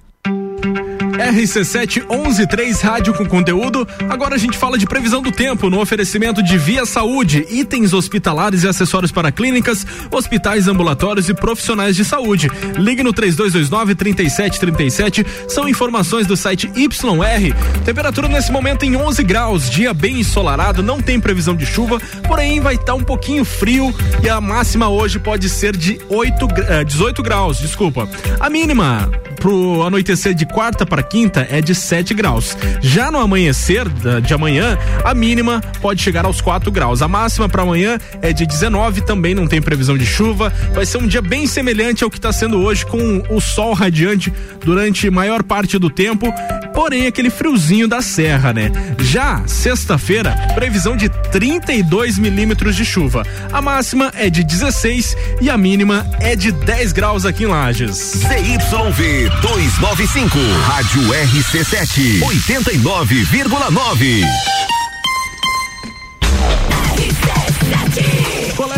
RC7 113 Rádio com conteúdo. Agora a gente fala de previsão do tempo no oferecimento de Via Saúde, itens hospitalares e acessórios para clínicas, hospitais, ambulatórios e profissionais de saúde. Ligue no 3229 3737. São informações do site YR. Temperatura nesse momento em 11 graus, dia bem ensolarado, não tem previsão de chuva, porém vai estar um pouquinho frio e a máxima hoje pode ser de 8, 18 graus, desculpa. A mínima pro anoitecer de quarta para quinta é de 7 graus. Já no amanhecer de amanhã, a mínima pode chegar aos 4 graus. A máxima para amanhã é de 19, também não tem previsão de chuva. Vai ser um dia bem semelhante ao que está sendo hoje, com o sol radiante durante maior parte do tempo, porém aquele friozinho da serra, né? Já sexta-feira, previsão de 32 milímetros de chuva. A máxima é de 16 e a mínima é de 10 graus aqui em Lages. ZYV 295, Rádio RC7, 89,9.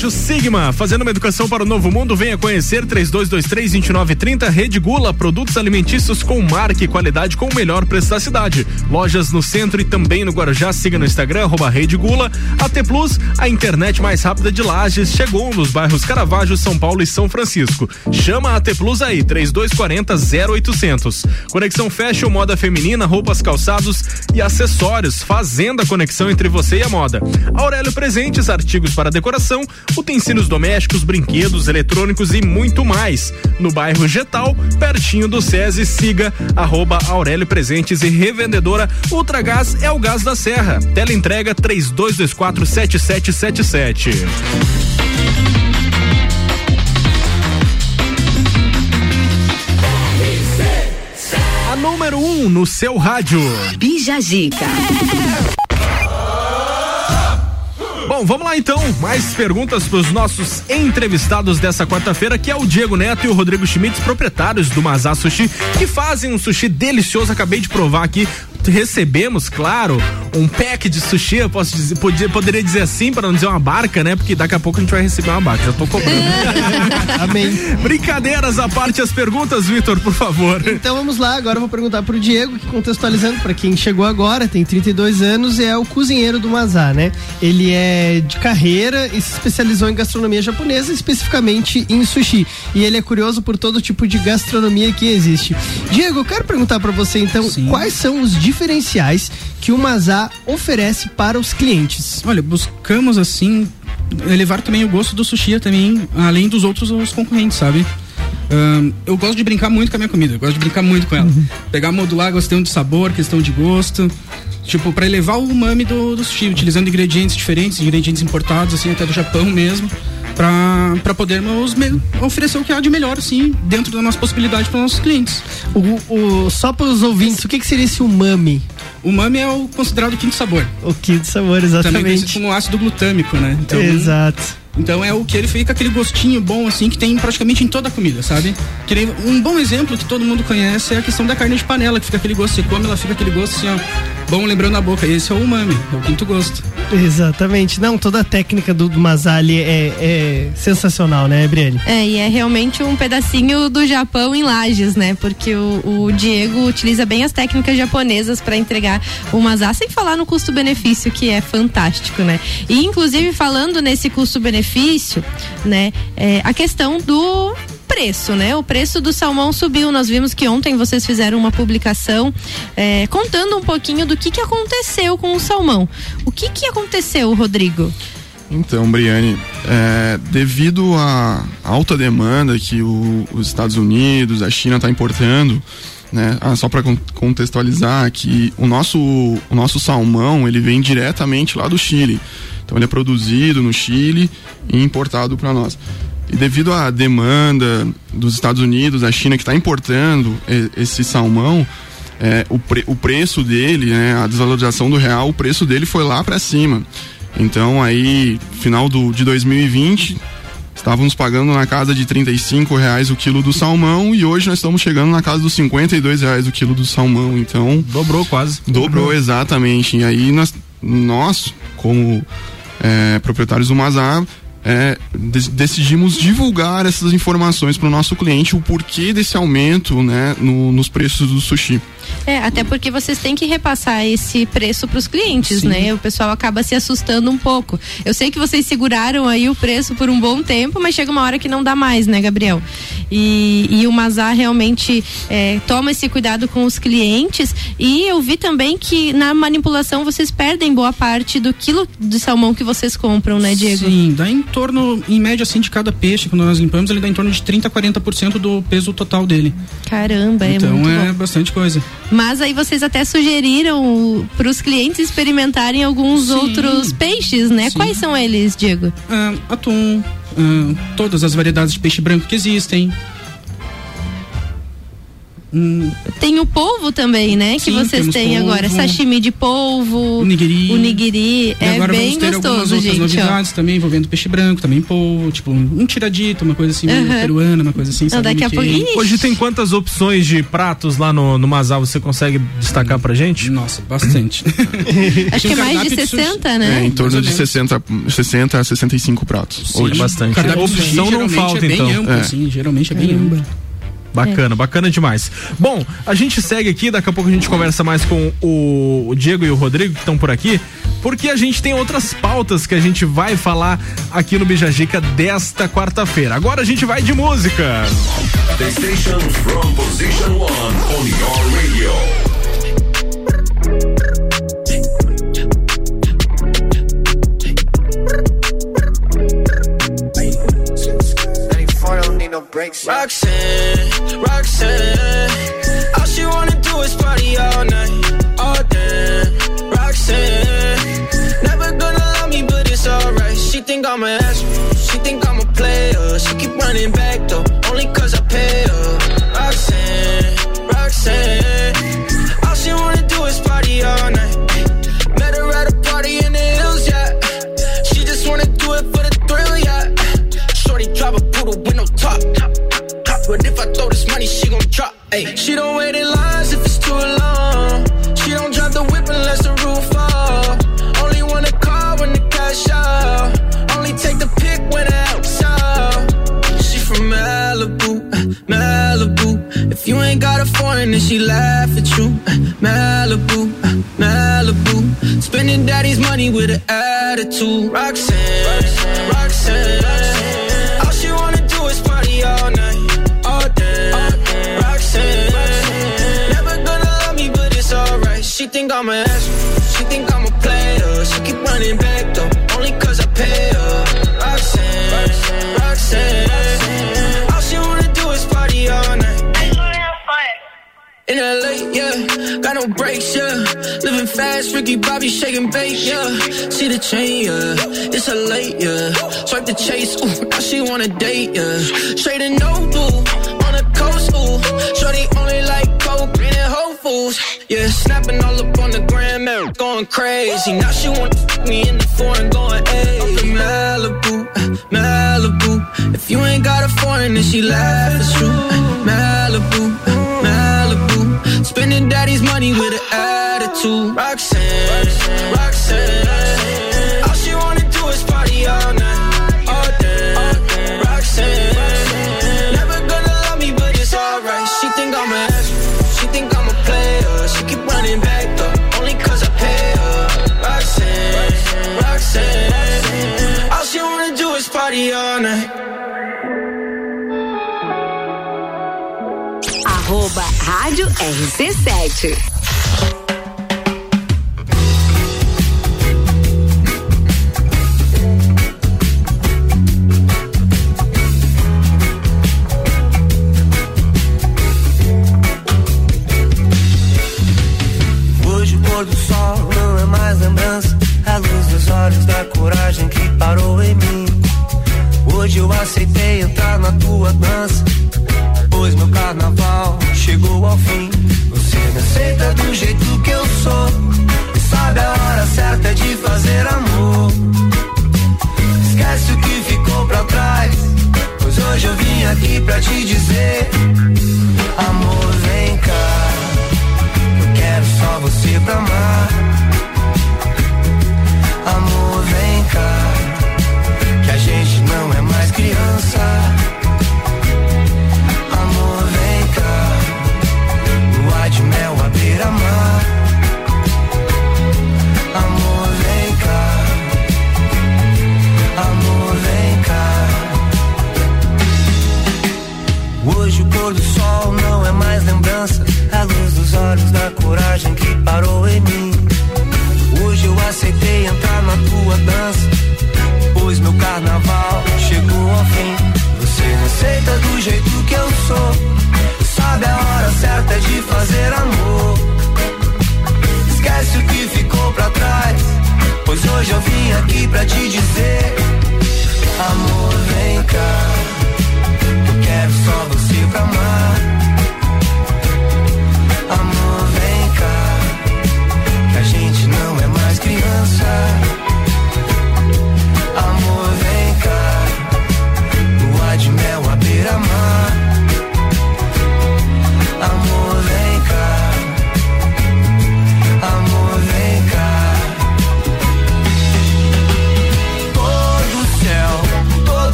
Colégio Sigma, fazendo uma educação para o novo mundo, venha conhecer 3223-2930, Rede Gula, produtos alimentícios com marca e qualidade com o melhor preço da cidade. Lojas no centro e também no Guarujá, siga no Instagram, arroba Rede Gula. AT Plus, a internet mais rápida de Lages, chegou nos bairros Caravaggio, São Paulo e São Francisco. Chama a AT Plus aí, 3240 0800. Conexão Fashion, moda feminina, roupas, calçados e acessórios, fazendo a conexão entre você e a moda. Aurélio Presentes, artigos para decoração, utensílios domésticos, brinquedos, eletrônicos e muito mais. No bairro Getal, pertinho do SESI, siga arroba Aurélio Presentes e revendedora Ultragás é o gás da serra. Tela entrega 3224 7777. A número 1 um no seu rádio. Bija Zica. Bom, vamos lá então. Mais perguntas para os nossos entrevistados dessa quarta-feira, que é o Diego Neto e o Rodrigo Schmitz, proprietários do Mazá Sushi, que fazem um sushi delicioso. Acabei de provar aqui. Recebemos, claro, um pack de sushi, eu posso dizer, podia, poderia dizer assim, para não dizer uma barca, né? Porque daqui a pouco a gente vai receber uma barca. Já tô cobrando. Amém. Brincadeiras à parte, as perguntas, Vitor, por favor. Então vamos lá, agora eu vou perguntar pro Diego, que contextualizando para quem chegou agora, tem 32 anos e é o cozinheiro do Mazá, né? Ele é de carreira e se especializou em gastronomia japonesa, especificamente em sushi. E ele é curioso por todo tipo de gastronomia que existe. Diego, eu quero perguntar para você então, quais são os diferenciais que o Mazá oferece para os clientes? Olha, buscamos assim elevar também o gosto do sushi também, além dos outros os concorrentes, sabe? Ahn, eu gosto de brincar muito com a minha comida, eu gosto de brincar muito com ela. Pegar, modular questão de sabor, questão de gosto. Tipo, para elevar o umami do, do sushi, utilizando ingredientes diferentes, ingredientes importados, assim, até do Japão mesmo, pra podermos me- oferecer o que há de melhor, assim, dentro da nossa possibilidade para nossos clientes. O, o, só para os ouvintes, o que, que seria esse umami? O umami é o considerado quinto sabor. O quinto sabor, Também exatamente. conhecido como ácido glutâmico, né? Então, Exato. Então é o que ele fica aquele gostinho bom, assim, que tem praticamente em toda a comida, sabe? Um bom exemplo que todo mundo conhece é a questão da carne de panela, que fica aquele gosto, você come, ela fica aquele gosto assim, ó, bom lembrando na boca. Esse é o umami, é o quinto gosto. Exatamente. Não, toda a técnica do, do Mazá ali é, é sensacional, né, Briane? É, e é realmente um pedacinho do Japão em Lages, né? Porque o, o Diego utiliza bem as técnicas japonesas para entregar o mazá, sem falar no custo-benefício, que é fantástico, né? E inclusive falando nesse custo-benefício, né? É, a questão do preço, né? O preço do salmão subiu. Nós vimos que ontem vocês fizeram uma publicação é, contando um pouquinho do que, que aconteceu com o salmão. O que, que aconteceu, Rodrigo? Então, Briane, é, devido à alta demanda que o- os Estados Unidos, a China está importando, né? Ah, só para contextualizar que o nosso, o nosso salmão ele vem diretamente lá do Chile. Então ele é produzido no Chile e importado para nós. E devido à demanda dos Estados Unidos, a China que está importando esse salmão, é, o, pre- o preço dele, né, a desvalorização do real, o preço dele foi lá para cima. Então aí, final do, de 2020, estávamos pagando na casa de 35 reais o quilo do salmão e hoje nós estamos chegando na casa dos 52 reais o quilo do salmão. Então dobrou quase. Dobrou exatamente. E aí nós, nós como é, proprietários do Mazar, é, de- decidimos divulgar essas informações para o nosso cliente, o porquê desse aumento né, no- nos preços do sushi. É, até porque vocês têm que repassar esse preço para os clientes, né? O pessoal acaba se assustando um pouco. Eu sei que vocês seguraram aí o preço por um bom tempo, mas chega uma hora que não dá mais, né, Gabriel? E, e o Mazar realmente é, toma esse cuidado com os clientes. E eu vi também que na manipulação vocês perdem boa parte do quilo de salmão que vocês compram, né, Diego? Sim, dá em torno, em média, assim, de cada peixe, quando nós limpamos, ele dá em torno de 30 a 40% do peso total dele. Caramba, é então muito é bom. bastante coisa. Mas aí vocês até sugeriram para os clientes experimentarem alguns Sim. outros peixes, né? Sim. Quais são eles, Diego? Ah, atum, ah, todas as variedades de peixe branco que existem. Hum, Tem o polvo também, né? Que Sim, vocês temos têm polvo. agora. Sashimi de polvo. O nigiri. O nigiri. e É agora bem vamos ter algumas gostoso, outras gente. ó. novidades também envolvendo peixe branco, também polvo, tipo um tiradito, uma coisa assim, meio Aham. peruana, uma coisa assim. Não, daqui a Ixi. Hoje tem quantas opções de pratos lá no, no Mazal? Você consegue destacar pra gente? Nossa, bastante. Acho que é mais de cardápio de 60, né? É, em torno Mais de ou menos. 60, 60 a 65 pratos. Sim, hoje. bastante. O cardápio de Opção sushi não falta, é bem então. amplo, É. assim, geralmente é bem Caramba. Bacana, bacana demais. Bom, a gente segue aqui, daqui a pouco a gente conversa mais com o, Diego e o Rodrigo que estão por aqui, porque a gente tem outras pautas que a gente vai falar aqui no Bijagica desta quarta-feira. Agora a gente vai de música. The station from position one on your radio. Roxanne, Roxanne, all she wanna do is party all night, all day. Roxanne, never gonna love me, but it's alright. She think I'm an asshole, she think I'm a player. She keep running back though, only cause I pay her. Roxanne, Roxanne, Ay. She don't wait in lines if it's too long. She don't drive the whip unless the roof fall. Only wanna call when the cash out. Only take the pick when the help's out. She from Malibu, uh, Malibu. If you ain't got a foreign, then she laugh at you. Uh, Malibu, uh, Malibu. Spending daddy's money with an attitude. Roxanne, Roxanne. All she wanna do is party all night, think I'm an asshole, she think I'm a player. She keep running back though, only cause I pay her. Roxanne, Roxanne, Roxanne, all she wanna do is party all night. In LA, yeah, got no brakes, yeah. Living fast, Ricky Bobby shaking bait, yeah. See the chain, yeah. It's a late, yeah. Swipe the chase, ooh, now she wanna date, yeah. Straight and no blue, and yeah. Snapping all up on the gram, going crazy. Now she wanna fuck me in the foreign, going, hey. Malibu, Malibu. If you ain't got a foreign, then she laugh, it's true. Malibu, Malibu. Spending daddy's money with an attitude. Roxanne, Roxanne. Rádio RC7. Hoje o pôr do sol não é mais lembrança. A luz dos olhos da coragem que parou em mim. Hoje eu aceitei entrar na tua dança. Pois meu carnaval chegou ao fim. Você me aceita do jeito que eu sou. E sabe a hora certa de fazer amor. Esquece o que ficou pra trás. Pois hoje eu vim aqui pra te dizer: Amor, vem cá. Eu quero só você pra amar. Amor, vem cá. Que a gente não é mais criança. Olhos da coragem que parou em mim. Hoje eu aceitei entrar na tua dança, pois meu carnaval chegou ao fim. Você me aceita do jeito que eu sou, sabe a hora certa de fazer amor. Esquece o que ficou pra trás, pois hoje eu vim aqui pra te dizer: Amor, vem cá. Eu quero só você pra amar.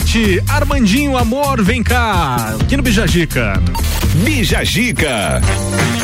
RC7, Armandinho Amor, vem cá, aqui no Bijagica. Bijagica.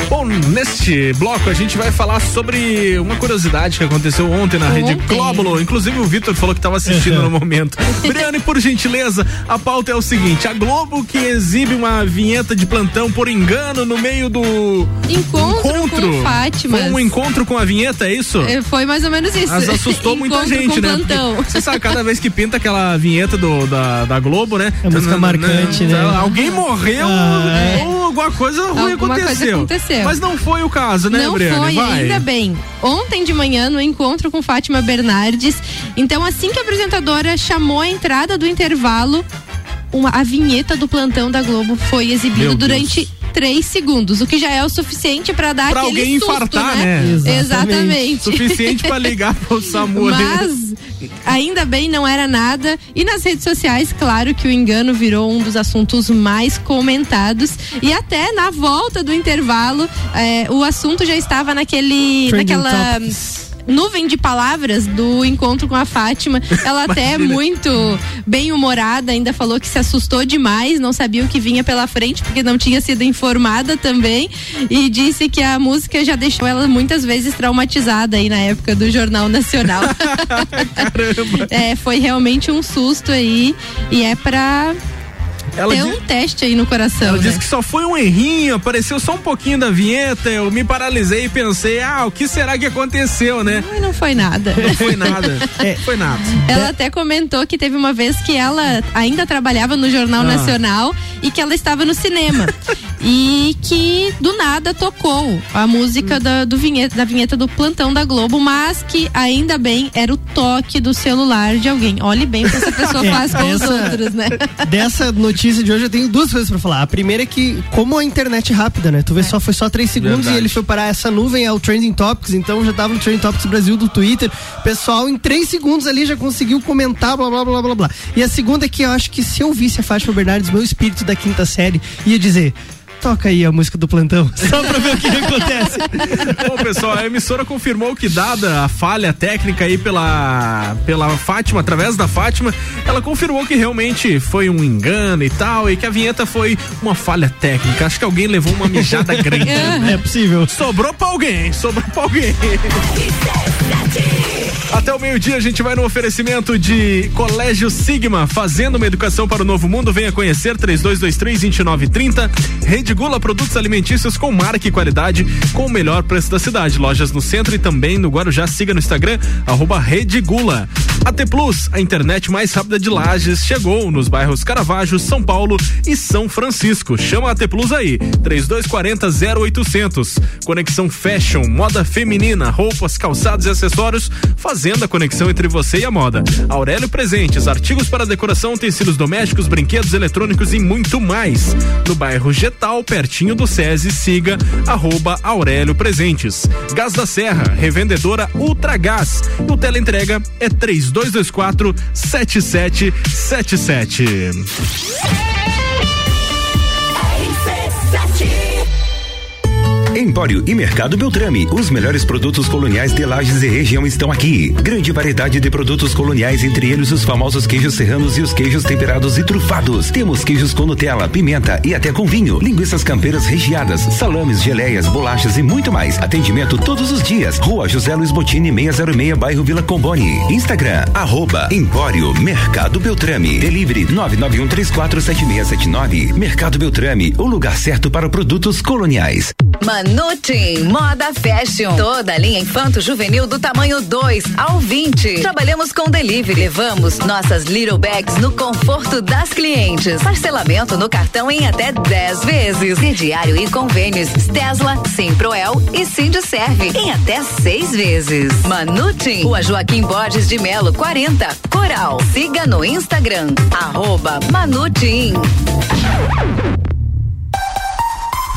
Bom, neste bloco a gente vai falar sobre uma curiosidade que aconteceu ontem na Rede Ontem. Glóbulo. Inclusive o Vitor falou que estava assistindo no momento. Briane, por gentileza, a pauta é o seguinte: a Globo que exibe uma vinheta de plantão por engano no meio do Encontro, com Fátima. Foi um encontro com a vinheta, é isso? É, Foi mais ou menos isso. Mas assustou muita Encontro gente, com né? plantão. Porque Você sabe, cada vez que pinta aquela vinheta do, da, da Globo, né? É música marcante, né? Alguém morreu Ah, é. ou alguma coisa ruim Alguma coisa aconteceu. aconteceu. Mas não foi o caso, né, Não Briane? foi, Vai. ainda bem. Ontem de manhã, no encontro com Fátima Bernardes, então assim que a apresentadora chamou a entrada do intervalo, uma, a vinheta do plantão da Globo foi exibida durante três segundos, o que já é o suficiente para dar Pra aquele alguém susto, infartar, né? né? Exatamente. Suficiente pra ligar pro SAMU. ali. Mas ainda bem não era nada. E nas redes sociais, claro que o engano virou um dos assuntos mais comentados. E até na volta do intervalo, eh, o assunto já estava naquele. Trending naquela. topics. Nuvem de palavras do encontro com a Fátima. Ela até Imagina. muito bem humorada, ainda falou que se assustou demais, não sabia o que vinha pela frente, porque não tinha sido informada também. E disse que a música já deixou ela muitas vezes traumatizada aí na época do Jornal Nacional. Caramba. É, foi realmente um susto aí e é pra Ela ter di- um teste aí no coração. Ela né? disse que só foi um errinho, apareceu só um pouquinho da vinheta, eu me paralisei e pensei, ah, o que será que aconteceu, né? Ai, não foi nada. Não foi nada. Não foi nada. Ela até comentou que teve uma vez que ela ainda trabalhava no Jornal Ah. Nacional e que ela estava no cinema. e que do nada tocou a música da, do vinheta, da vinheta do plantão da Globo, mas que ainda bem era o toque do celular de alguém. Olhe bem o que essa pessoa É, faz com os essa- outros, né? Dessa notícia de hoje eu tenho duas coisas pra falar. A primeira é que, como a internet é rápida, né? Tu vê só, foi só três segundos Verdade. e ele foi parar essa nuvem, é o Trending Topics, então já tava no Trending Topics Brasil do Twitter. Pessoal, em três segundos ali já conseguiu comentar, blá blá blá blá blá. E a segunda é que eu acho que se eu visse a Fátima Bernardes, meu espírito da quinta série ia dizer. Toca aí a música do plantão, só pra ver o que acontece. Bom, pessoal, a emissora confirmou que, dada a falha técnica aí pela, pela Fátima, através da Fátima, ela confirmou que realmente foi um engano e tal, e que a vinheta foi uma falha técnica. Acho que alguém levou uma mijada grande. É possível. Sobrou pra alguém, sobrou pra alguém. Até o meio-dia a gente vai no oferecimento de Colégio Sigma, fazendo uma educação para o novo mundo. Venha conhecer 3223-2930. Rede Gula Produtos Alimentícios com marca e qualidade, com o melhor preço da cidade. Lojas no centro e também no Guarujá. Siga no Instagram, arroba Rede Gula. AT Plus, a internet mais rápida de Lages, chegou nos bairros Caravaggio, São Paulo e São Francisco. Chama a AT Plus aí, 3240 0800. Conexão Fashion, moda feminina, roupas, calçados e acessórios, fazendo a conexão entre você e a moda. Aurélio Presentes, artigos para decoração, utensílios domésticos, brinquedos eletrônicos e muito mais. No bairro Getal, pertinho do SESI, siga arroba Aurélio Presentes. Gás da Serra, revendedora Ultragás. O teleentrega é 3224 7777. Empório e Mercado Beltrame. Os melhores produtos coloniais de Lages e região estão aqui. Grande variedade de produtos coloniais, entre eles os famosos queijos serranos e os queijos temperados e trufados. Temos queijos com Nutella, pimenta e até com vinho. Linguiças campeiras recheadas, salames, geleias, bolachas e muito mais. Atendimento todos os dias. Rua José Luiz Botini, 606, bairro Vila Comboni. Instagram, arroba Empório Mercado Beltrame. Delivery 991347679. Mercado Beltrame, o lugar certo para produtos coloniais. Manutim Moda Fashion. Toda linha infanto juvenil do tamanho 2 ao 20. Trabalhamos com delivery. Levamos nossas little bags no conforto das clientes. Parcelamento no cartão em até 10 vezes. Crediário e convênios Tesla, Simproel e Serve em até 6 vezes. Manutim, Rua Joaquim Borges de Melo, 40. Coral. Siga no Instagram, arroba Manutim.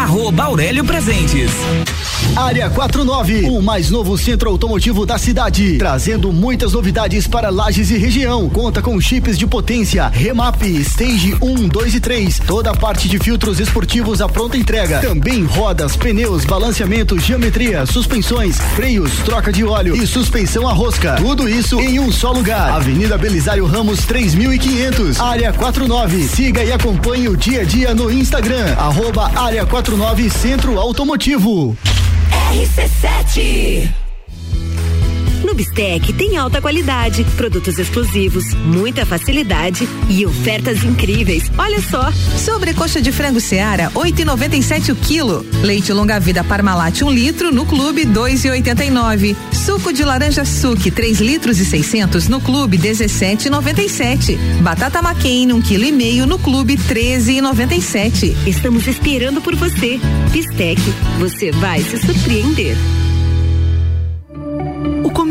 arroba Aurélio Presentes. Área 49, o mais novo centro automotivo da cidade, trazendo muitas novidades para Lages e região. Conta com chips de potência, remap, stage 1, 2 e 3, toda a parte de filtros esportivos à pronta entrega. Também rodas, pneus, balanceamento, geometria, suspensões, freios, troca de óleo e suspensão a rosca. Tudo isso em um só lugar. Avenida Belisário Ramos 3500, Área 49. Siga e acompanhe o dia a dia no Instagram, arroba Área 49 Centro Automotivo. RC7 No Bistec tem alta qualidade, produtos exclusivos, muita facilidade e ofertas incríveis. Olha só. Sobrecoxa de frango Seara, 8,97 o quilo. Leite longa vida Parmalat 1 um litro no clube 2,89. Suco de laranja suque 3 litros e 600 no clube 17,97. Batata McCain 1 um quilo e meio no clube 13,97. Estamos esperando por você. Bistec, você vai se surpreender.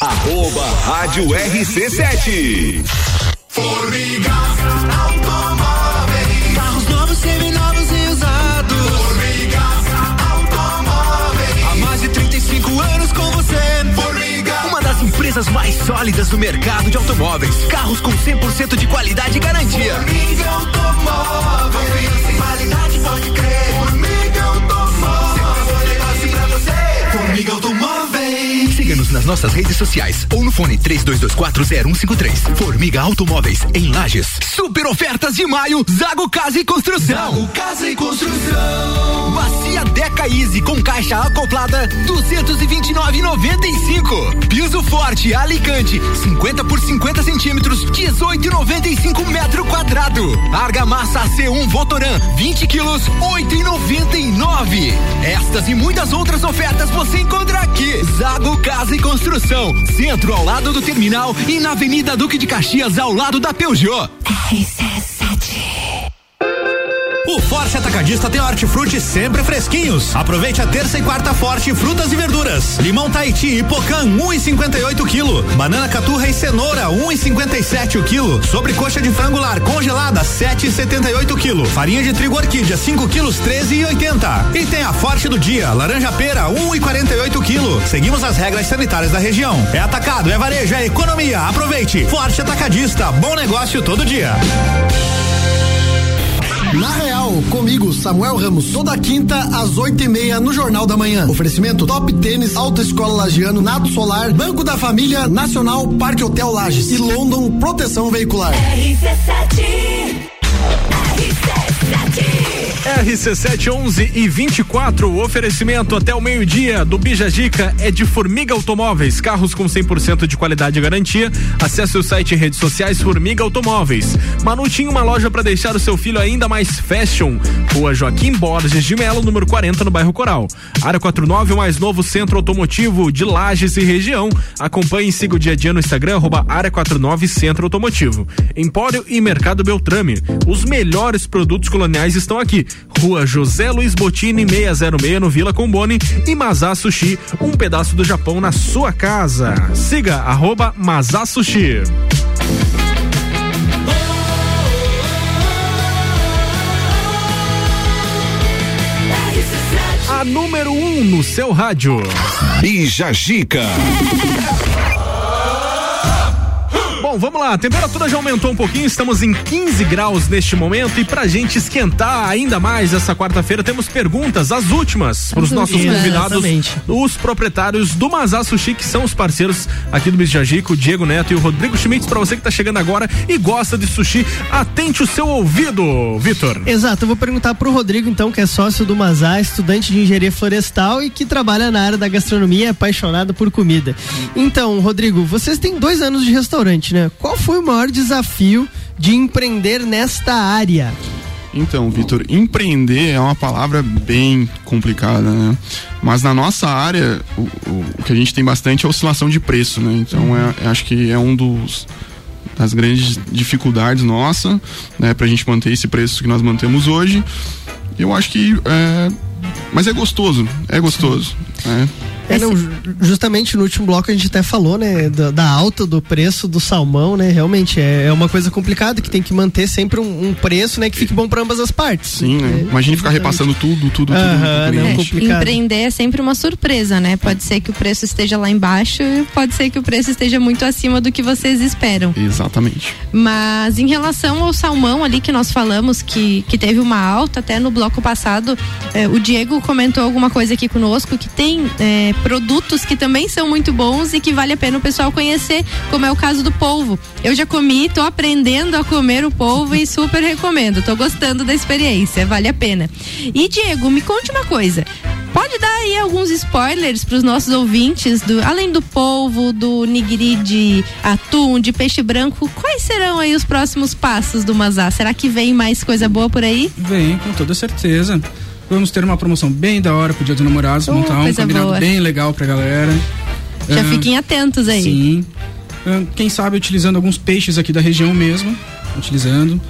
Arroba Rádio RC7. Formiga Automóveis. Carros novos, seminovos e usados. Formiga Automóveis. Há mais de 35 anos com você. Formiga. Uma das empresas mais sólidas do mercado de automóveis. Carros com 100% de qualidade e garantia. Formiga Automóveis. Qualidade, pode crer. Siga-nos nas nossas redes sociais ou no fone 32240153. Formiga Automóveis em Lages. Super ofertas de maio, Zago Casa e Construção. Zago Casa e Construção. Bacia Deca Easy com caixa acoplada 229,95. Piso forte Alicante, 50 por 50 centímetros, 18,95 metro quadrado. Argamassa C1 Votoran, 20 quilos, 8,99. Estas e muitas outras ofertas você encontra aqui. Zago Casa e Construção, centro ao lado do terminal e na Avenida Duque de Caxias ao lado da Peugeot. O Forte Atacadista tem hortifruti sempre fresquinhos. Aproveite a terça e quarta forte frutas e verduras. Limão Tahiti e Pocan 1,58 kg. Banana caturra e cenoura 1,57 o quilo. Sobrecoxa de frango lar congelada 7,78 kg. Farinha de trigo orquídea 5 quilos 13,80. E tem a forte do dia, laranja pera 1,48 kg. Seguimos as regras sanitárias da região. É atacado, é varejo, é economia. Aproveite. Forte Atacadista, bom negócio todo dia. Na Real, comigo, Samuel Ramos, toda quinta às oito e meia no Jornal da Manhã. Oferecimento Top Tênis, Alta Escola Lagiano, Nato Solar, Banco da Família, Nacional, Parque Hotel Lages e London Proteção Veicular. RC711 e 24, o oferecimento até o meio-dia do Bijagica é de Formiga Automóveis, carros com 100% de qualidade e garantia. Acesse o site e redes sociais Formiga Automóveis. Manu tinha uma loja para deixar o seu filho ainda mais fashion. Rua Joaquim Borges de Melo, número 40, no bairro Coral. Área 49, o mais novo centro automotivo de Lages e região. Acompanhe e siga o dia a dia no Instagram, arroba Área 49 Centro Automotivo. Empório e Mercado Beltrame. Os melhores produtos coloniais estão aqui. Rua José Luiz Botini 606 no Vila Combone e Mazá Sushi, um pedaço do Japão na sua casa. Siga arroba Mazá Sushi. A número 1 um no seu rádio. Bija Gica. Bom, vamos lá. A temperatura já aumentou um pouquinho, estamos em 15 graus neste momento e pra gente esquentar ainda mais essa quarta-feira, temos perguntas, as últimas, para os nossos convidados, Exatamente. os proprietários do Mazá Sushi, que são os parceiros aqui do Bijajico, o Diego Neto e o Rodrigo Schmitz. Pra você que tá chegando agora e gosta de sushi, atente o seu ouvido, Vitor. Exato, eu vou perguntar pro Rodrigo, então, que é sócio do Mazá, estudante de engenharia florestal e que trabalha na área da gastronomia, é apaixonado por comida. Então, Rodrigo, vocês têm dois anos de restaurante, né? Qual foi o maior desafio de empreender nesta área? Então, Vitor, empreender é uma palavra bem complicada, né? Mas na nossa área, o, o- o que a gente tem bastante é oscilação de preço, né? Então, é, acho que é um dos das grandes dificuldades nossa, né, pra gente manter esse preço que nós mantemos hoje. Eu acho que é, mas é gostoso, é gostoso, né? É, não, ju- justamente no último bloco a gente até falou, né, da, da alta do preço do salmão, né? Realmente é, é uma coisa complicada que tem que manter sempre um, um preço, né, que fique bom para ambas as partes. Sim, né? Imagine ficar repassando tudo, tudo, tudo Aham, pro não, cliente. complicado. Empreender é sempre uma surpresa, né? Pode ser que o preço esteja lá embaixo e pode ser que o preço esteja muito acima do que vocês esperam. Exatamente. Mas em relação ao salmão ali que nós falamos, que, que teve uma alta até no bloco passado, eh, o Diego comentou alguma coisa aqui conosco que tem eh, produtos que também são muito bons e que vale a pena o pessoal conhecer, como é o caso do polvo. Eu já comi, tô aprendendo a comer o polvo e super recomendo. Tô gostando da experiência, vale a pena. E Diego, me conte uma coisa. Pode dar aí alguns spoilers para os nossos ouvintes, do, além do polvo, do nigiri de atum, de peixe branco, quais serão aí os próximos passos do Mazá? Será que vem mais coisa boa por aí? Vem, com toda certeza. Vamos ter uma promoção bem da hora pro Dia dos Namorados, Oh, montar um combinado boa. bem legal pra galera. Já fiquem atentos aí. Sim. Quem sabe utilizando alguns peixes aqui da região mesmo, utilizando.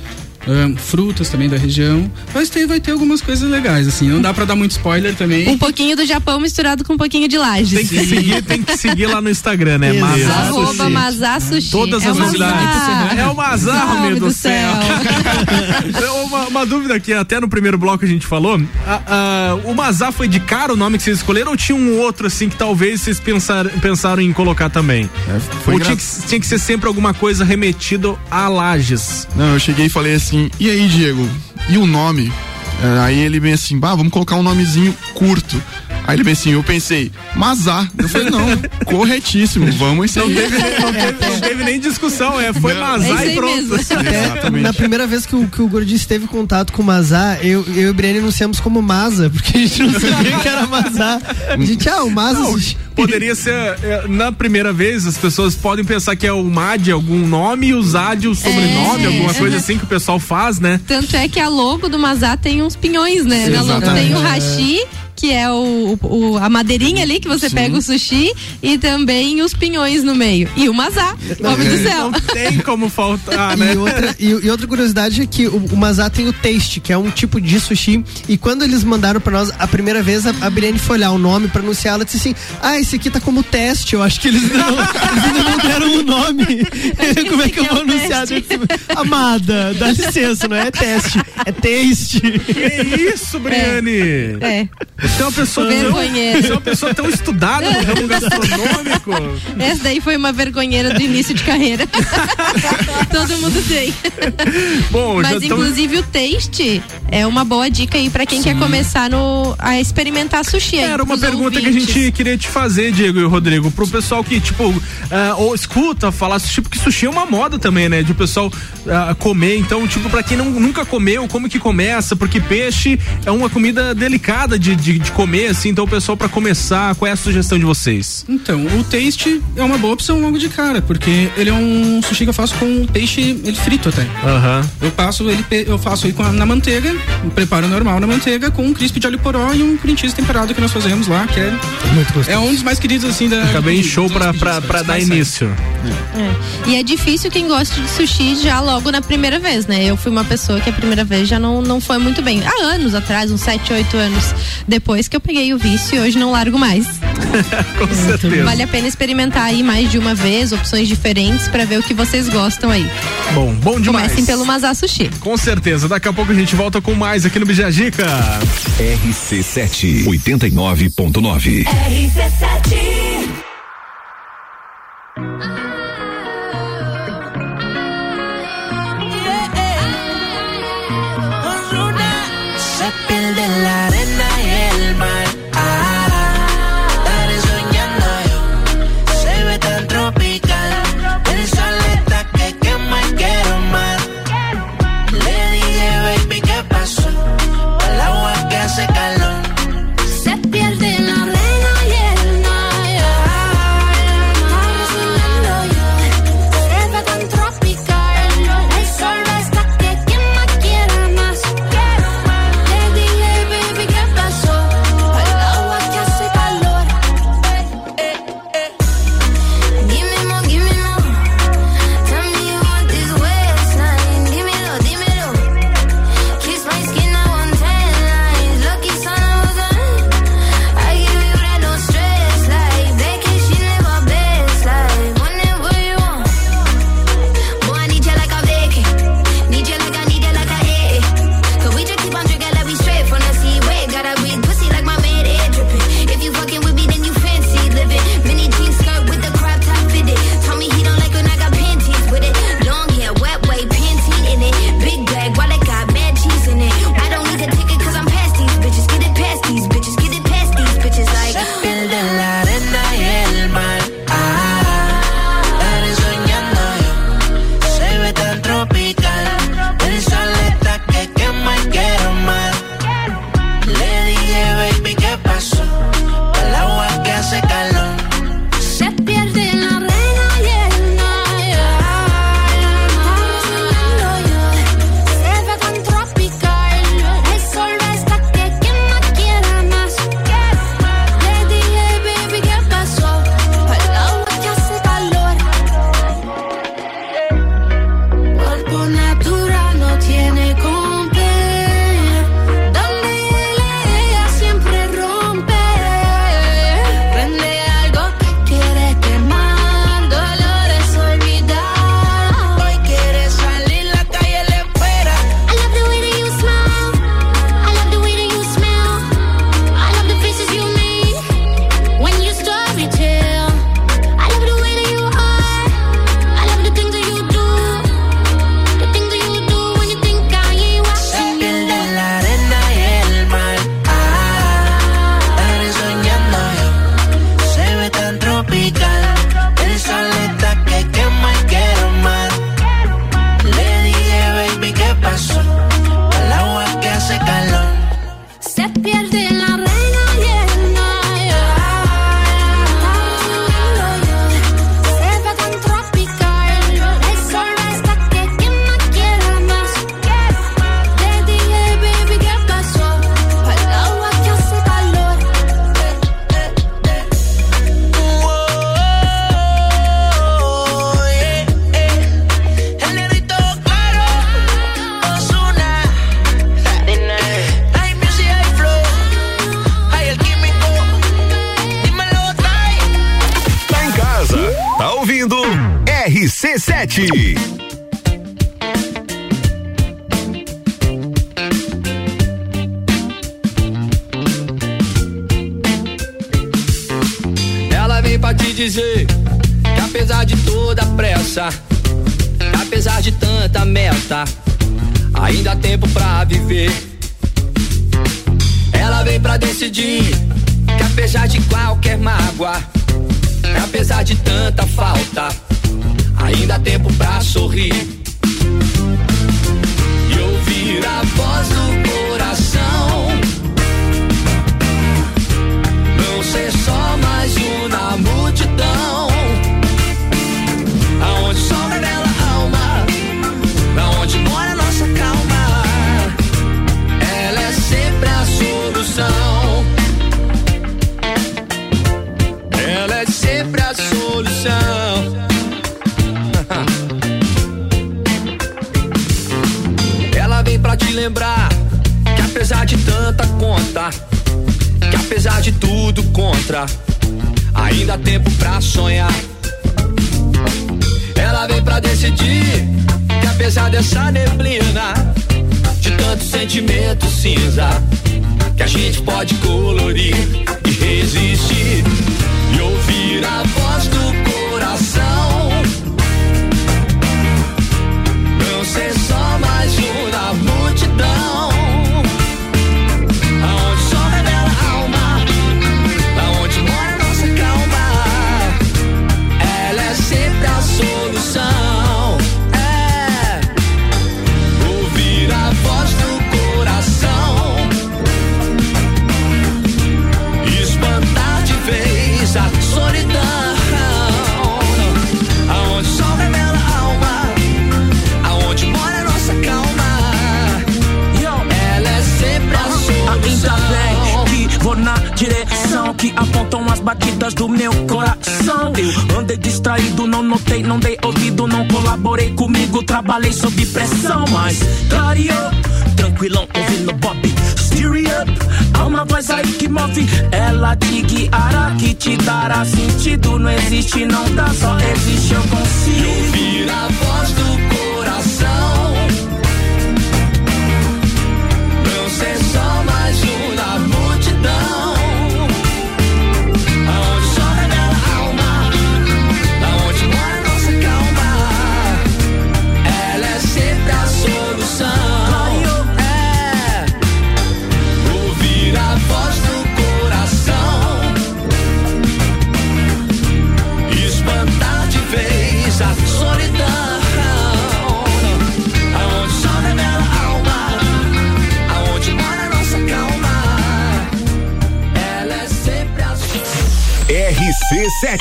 Ah, frutas também da região. Mas tem, vai ter algumas coisas legais, assim. Não dá pra dar muito spoiler também. Um pouquinho do Japão misturado com um pouquinho de laje. Tem que seguir, tem que seguir lá no Instagram, né? Arroba Sushi. Mazá Sushi. Todas É as novidades. É o Mazar, meu do do céu. É uma, uma dúvida aqui, até no primeiro bloco a gente falou. a- a- o Mazar foi de cara o nome que vocês escolheram ou tinha um outro assim que talvez vocês pensar, pensaram em colocar também? foi ou tinha que, tinha que ser sempre alguma coisa remetido a Lages? Não, eu cheguei e falei assim, e aí, Diego, e o nome? É, Aí ele bem assim, bah, vamos colocar um nomezinho curto. Aí ele bem assim, eu pensei, Mazá. Eu falei, não, corretíssimo, vamos Não teve, não, teve, não teve nem discussão, é, foi Mazá e pronto. Exatamente. Na primeira vez que o, que o Gordinho teve contato com o Mazá, eu, eu e o Briane anunciamos como Maza, porque a gente não sabia que era Mazá. A gente, ah, o Maza. Não, poderia ser, é, na primeira vez, as pessoas podem pensar que é o Mad algum nome e o Zad o sobrenome, É, alguma coisa assim que o pessoal faz, né? Tanto é que a logo do Mazá tem uns pinhões, né? Na logo tem o hashi, que é o, o- a madeirinha ali que você pega o sushi, e também os pinhões no meio. E o Mazá, homem do céu. Não tem como faltar, né? E outra, e, e outra curiosidade é que o, o Mazá tem o taste, que é um tipo de sushi. E quando eles mandaram pra nós a primeira vez, a, a Briane foi olhar o nome pra anunciar, ela disse assim: Ah, esse aqui tá como teste. Eu acho que eles ainda não, eles ainda não deram o nome. Como é que eu vou anunciar? Amada, dá licença, não é teste, é taste. Que isso, Briane? É. Você é uma pessoa tão, Vergonheira. você é uma pessoa tão estudada no ramo gastronômico. Essa daí foi uma vergonheira do início de carreira. Todo mundo tem. Bom, Mas inclusive o taste é uma boa dica aí pra quem quer começar no, a experimentar sushi. Era uma pergunta que a ouvintes. gente queria te fazer, Diego e Rodrigo, pro pessoal que, tipo, ah, ou escuta falar sushi, porque sushi é uma moda também, né? De o pessoal ah, comer. Então, tipo, pra quem não, nunca comeu, como que começa? Porque peixe é uma comida delicada de, de, de comer, assim. Então, o pessoal, pra começar, qual é a sugestão de vocês? Então, o taste é uma boa opção logo de cara, porque ele é um sushi que eu faço com peixe ele frito até. Aham. Eu passo ele, eu faço ele com a- na manteiga, um preparo normal na manteiga, com um crisp de alho poró e um cream cheese temperado que nós fazemos lá, que é muito gostoso. É um dos mais queridos assim da. Acabei em do- show pra, pra, pra dar início. É. E é difícil quem gosta de sushi já logo na primeira vez, né? Eu fui uma pessoa que a primeira vez já não, não foi muito bem. Há anos atrás, uns 7, 8 anos depois depois que eu peguei o vício e hoje não largo mais. Com certeza. Vale a pena experimentar aí mais de uma vez, opções diferentes para ver o que vocês gostam aí. Bom, bom demais. Comecem pelo Mazá Sushi. Com certeza. Daqui a pouco a gente volta com mais aqui no Bijagica. RC7 89.9. RC7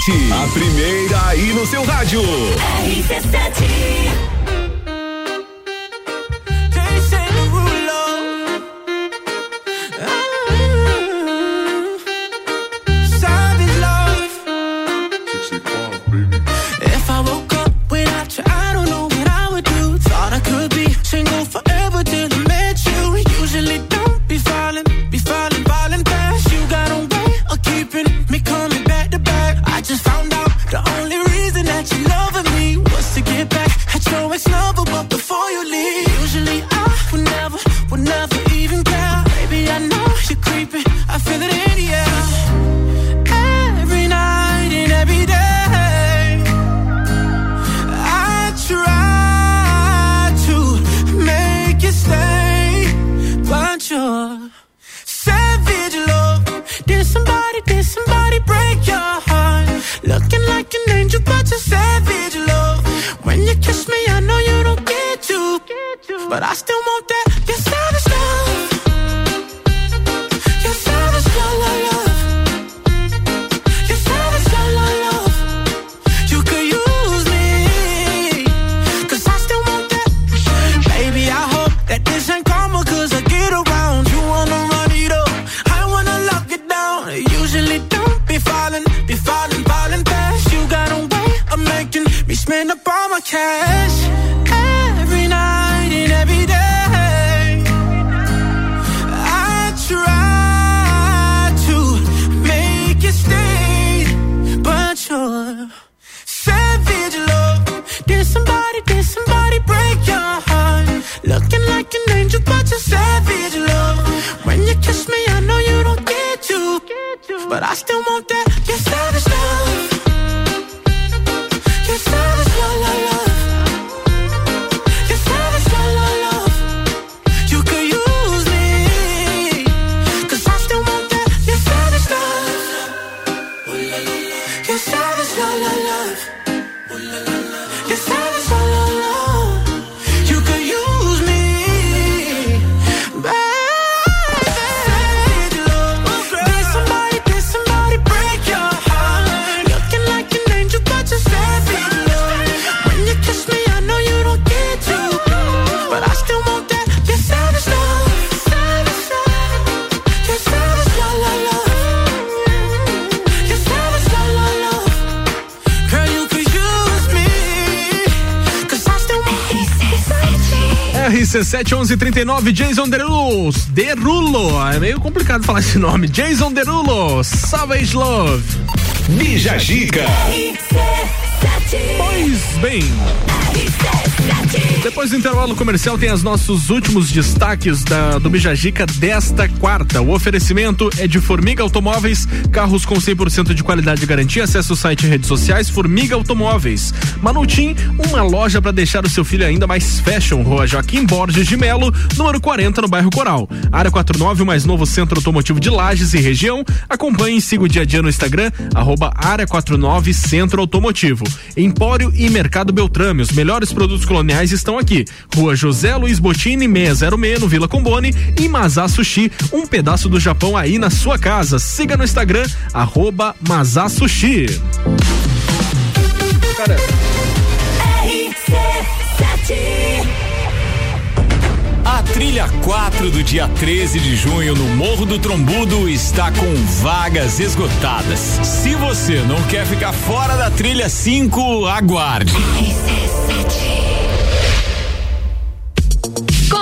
RC7, a primeira aí no seu rádio. RC7. RC7 1139, Jason Derulo. Derulo. É meio complicado falar esse nome. Jason Derulo, Savage Love. Bija Giga. Pois bem. Depois do intervalo comercial tem os nossos últimos destaques da, do Bijagica desta quarta. O oferecimento é de Formiga Automóveis, carros com 100% de qualidade e garantia. Acesse o site e redes sociais Formiga Automóveis. Manutim, uma loja para deixar o seu filho ainda mais fashion. Rua Joaquim Borges de Melo, número 40 no bairro Coral. Área 49, o mais novo centro automotivo de Lages e região. Acompanhe e siga o dia a dia no Instagram, arroba Área 49 Centro Automotivo. Empório e Mercado Beltrame, os melhores produtos coloniais estão aqui. Rua José Luiz Botini, 606, no Vila Combone. E Mazá Sushi, um pedaço do Japão aí na sua casa. Siga no Instagram, arroba Mazá Sushi. A trilha 4 do dia 13 de junho no Morro do Trombudo está com vagas esgotadas. Se você não quer ficar fora da trilha 5, aguarde.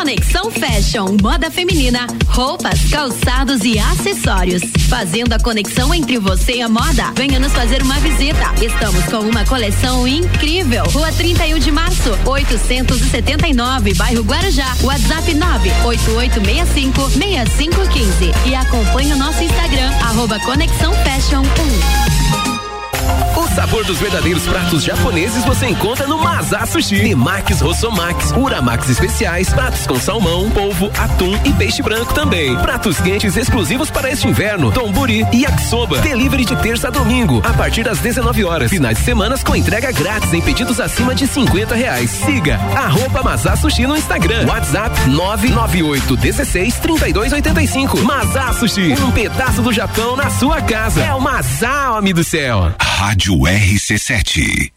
Conexão Fashion, moda feminina, roupas, calçados e acessórios. Fazendo a conexão entre você e a moda. Venha nos fazer uma visita. Estamos com uma coleção incrível. Rua 31 de março, 879, bairro Guarujá. WhatsApp 98865 6515. E acompanhe o nosso Instagram, arroba Conexão Fashion 1. Sabor dos verdadeiros pratos japoneses você encontra no Mazá Sushi. Temakis Rossomax, Uramax especiais, pratos com salmão, polvo, atum e peixe branco também. Pratos quentes exclusivos para este inverno, tomburi e yakisoba. Delivery de terça a domingo, a partir das 19 horas. Finais de semanas com entrega grátis em pedidos acima de 50 reais. Siga arroba Mazá Sushi no Instagram. WhatsApp 998 16 32 85. Mazá Sushi, um pedaço do Japão na sua casa. É o Mazá, homem do céu. Rádio RC7.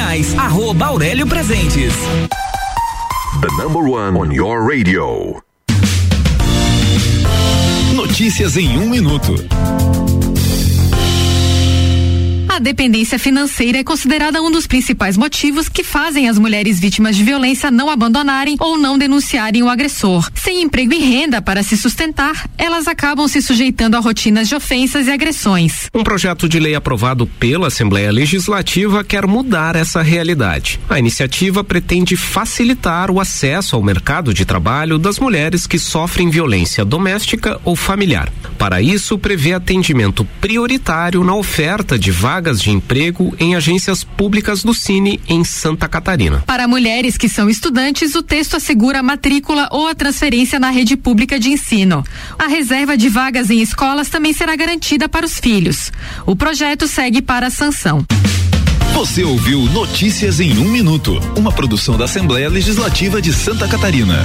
arroba Aurélio Presentes. The number one on your radio. Notícias em um minuto. A dependência financeira é considerada um dos principais motivos que fazem as mulheres vítimas de violência não abandonarem ou não denunciarem o agressor. Sem emprego e renda para se sustentar, elas acabam se sujeitando a rotinas de ofensas e agressões. Um projeto de lei aprovado pela Assembleia Legislativa quer mudar essa realidade. A iniciativa pretende facilitar o acesso ao mercado de trabalho das mulheres que sofrem violência doméstica ou familiar. Para isso, prevê atendimento prioritário na oferta de vagas vagas de emprego em agências públicas do Cine em Santa Catarina. Para mulheres que são estudantes, o texto assegura a matrícula ou a transferência na rede pública de ensino. A reserva de vagas em escolas também será garantida para os filhos. O projeto segue para a sanção. Você ouviu Notícias em um Minuto, uma produção da Assembleia Legislativa de Santa Catarina.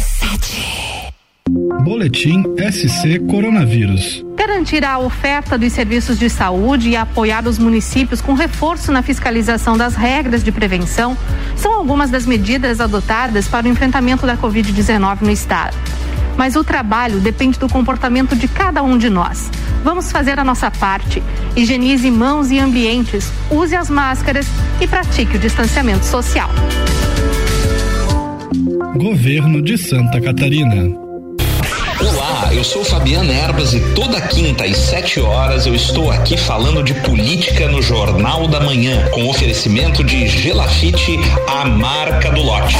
Boletim SC Coronavírus. Garantir a oferta dos serviços de saúde e apoiar os municípios com reforço na fiscalização das regras de prevenção são algumas das medidas adotadas para o enfrentamento da Covid-19 no estado. Mas o trabalho depende do comportamento de cada um de nós. Vamos fazer a nossa parte. Higienize mãos e ambientes, use as máscaras e pratique o distanciamento social. Governo de Santa Catarina. Olá, eu sou Fabiana Erbas e toda quinta às 7 horas eu estou aqui falando de política no Jornal da Manhã, com oferecimento de Gelafite, a marca do lote.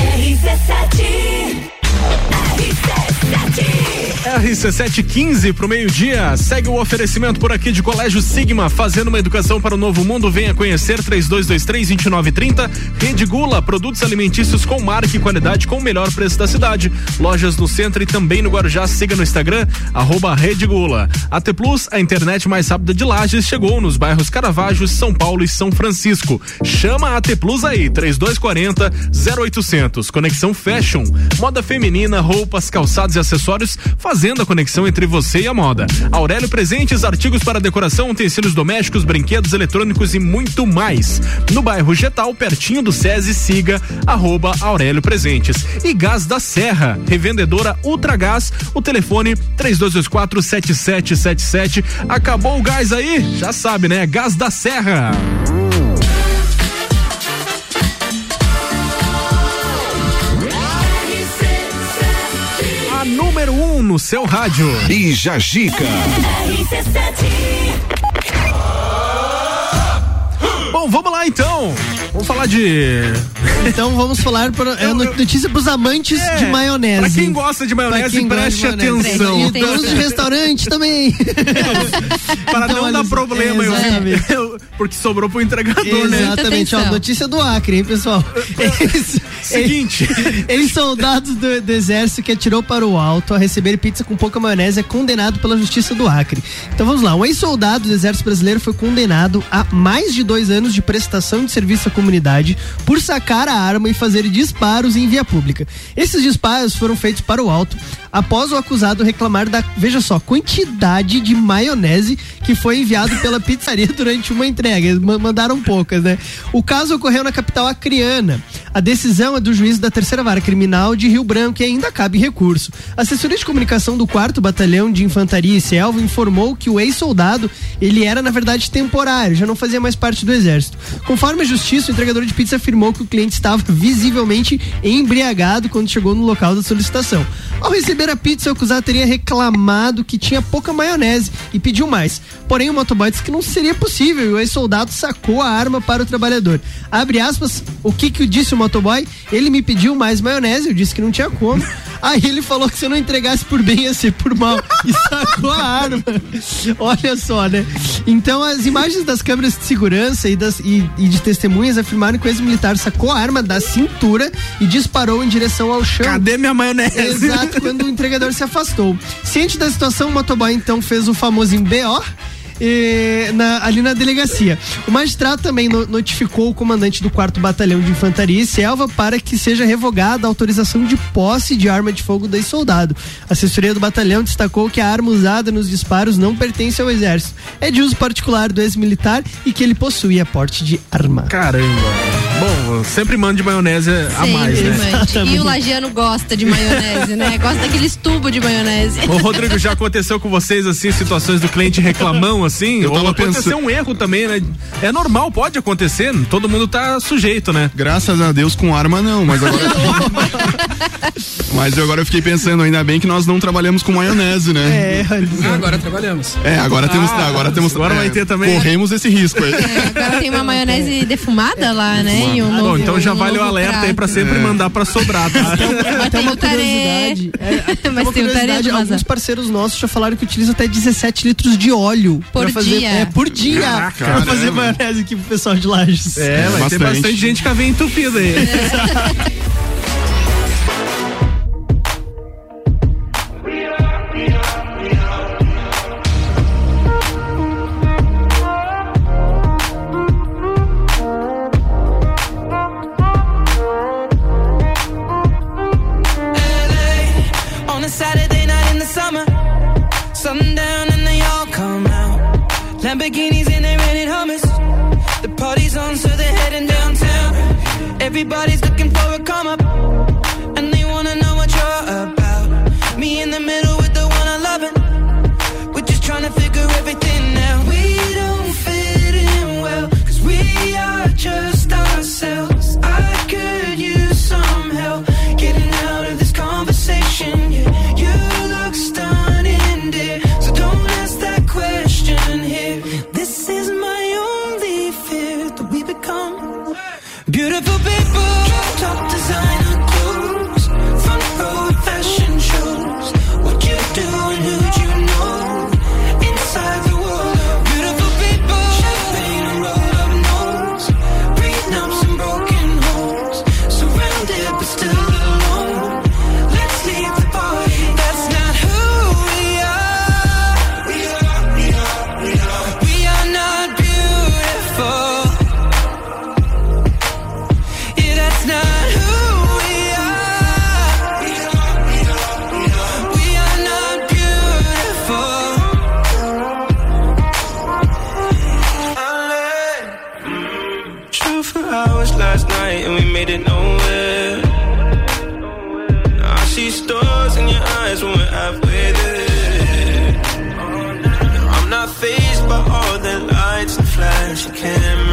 RC715 pro meio-dia. Segue o oferecimento por aqui de Colégio Sigma, fazendo uma educação para o novo mundo. Venha conhecer 3223-2930. Rede Gula, produtos alimentícios com marca e qualidade com o melhor preço da cidade. Lojas no centro e também no Guarujá. Siga no Instagram, arroba Rede Gula. AT Plus, a internet mais rápida de Lages, chegou nos bairros Caravaggio, São Paulo e São Francisco. Chama a AT Plus aí, 3240 0800. Conexão Fashion, moda feminina, roupas, calçados e acessórios fazendo a conexão entre você e a moda. Aurélio Presentes, artigos para decoração, utensílios domésticos, brinquedos eletrônicos e muito mais. No bairro Getal, pertinho do SESI, siga arroba Aurélio Presentes. E Gás da Serra, revendedora Ultragás, o telefone 3224 7777. Acabou o gás aí? Já sabe, né? Gás da Serra. No seu rádio. E Jajica. Bom, vamos lá então. Vamos falar de. Então vamos falar para é, notícia para os amantes É, de maionese. pra quem gosta de maionese, preste de maionese. atenção. E donos de restaurante também. Para Então, não dar problema, eu vi, exatamente. eu- porque sobrou pro entregador, né? Exatamente, ó, notícia do Acre, hein, pessoal? Ex- Seguinte. Ex-soldados do, do exército que atirou para o alto a receber pizza com pouca maionese é condenado pela justiça do Acre. Então vamos lá, um ex-soldado do exército brasileiro foi condenado a mais de dois anos de prestação de serviço à comunidade por sacar a arma e fazer disparos em via pública. Esses disparos foram feitos para o alto após o acusado reclamar da, veja só, quantidade de maionese que foi enviado pela pizzaria durante uma entrega. Eles ma- mandaram poucas, né? O caso ocorreu na capital acreana. A decisão é do juiz da terceira vara criminal de Rio Branco e ainda cabe recurso. A assessoria de comunicação do 4 Batalhão de Infantaria e Selva informou que o ex-soldado, ele era na verdade temporário, já não fazia mais parte do exército. Conforme a justiça, o entregador de pizza afirmou que o cliente estava visivelmente embriagado quando chegou no local da solicitação. Ao receber a pizza, o acusado teria reclamado que tinha pouca maionese e pediu mais. Porém, o motoboy disse que não seria possível e o ex-soldado sacou a arma para o trabalhador. Abre aspas, o que que disse o motoboy? Ele me pediu mais maionese, eu disse que não tinha como. Aí ele falou que se eu não entregasse por bem ia ser por mal e sacou a arma. Olha só, né? Então as imagens das câmeras de segurança e, das, e, e de testemunhas afirmaram que o ex-militar sacou a arma da cintura e disparou em direção ao chão. Cadê minha maionese? Exato, quando o entregador se afastou. Ciente da situação, o motoboy então fez o famoso em BO. eh, na- ali na delegacia. O magistrado também no- notificou o comandante do 4 Batalhão de Infantaria e Selva para que seja revogada a autorização de posse de arma de fogo do ex-soldado. A assessoria do batalhão destacou que a arma usada nos disparos não pertence ao exército. É de uso particular do ex-militar e que ele possui a porte de arma. Caramba. Bom, sempre mande maionese a mais, Sempre, né? mande. E o lagiano gosta de maionese, né? Gosta daqueles tubos de maionese. Ô, Rodrigo, já aconteceu com vocês, assim, situações do cliente reclamão, assim? Eu Ou tava aconteceu pensando- um erro também, né? É normal, pode acontecer, todo mundo tá sujeito, né? Graças a Deus com arma não, mas agora. mas agora eu fiquei pensando, ainda bem que nós não trabalhamos com maionese, né? É, Ah, agora trabalhamos. É, agora temos. Ah, agora temos. agora é, vai ter também. Corremos esse risco aí. Agora tem uma maionese defumada lá, né? Um Bom, então já vale o alerta aí prato. pra sempre É. mandar pra sobrar, tá? Mas tem o tarê. Mas Mas tem o tarê do alguns parceiros nossos já falaram que utilizam até 17 litros de óleo. Por fazer, dia. É, por dia. Caraca, pra fazer maionese aqui pro pessoal de Lages. É, vai ter bastante gente a veia entupida aí. LA Lamborghinis and they rented Hummers. The party's on, so they're heading downtown. Everybody's looking for a come up, hours last night and we made it nowhere. I see stars in your eyes when we're halfway there. I'm not phased by all the lights and flashy cameras.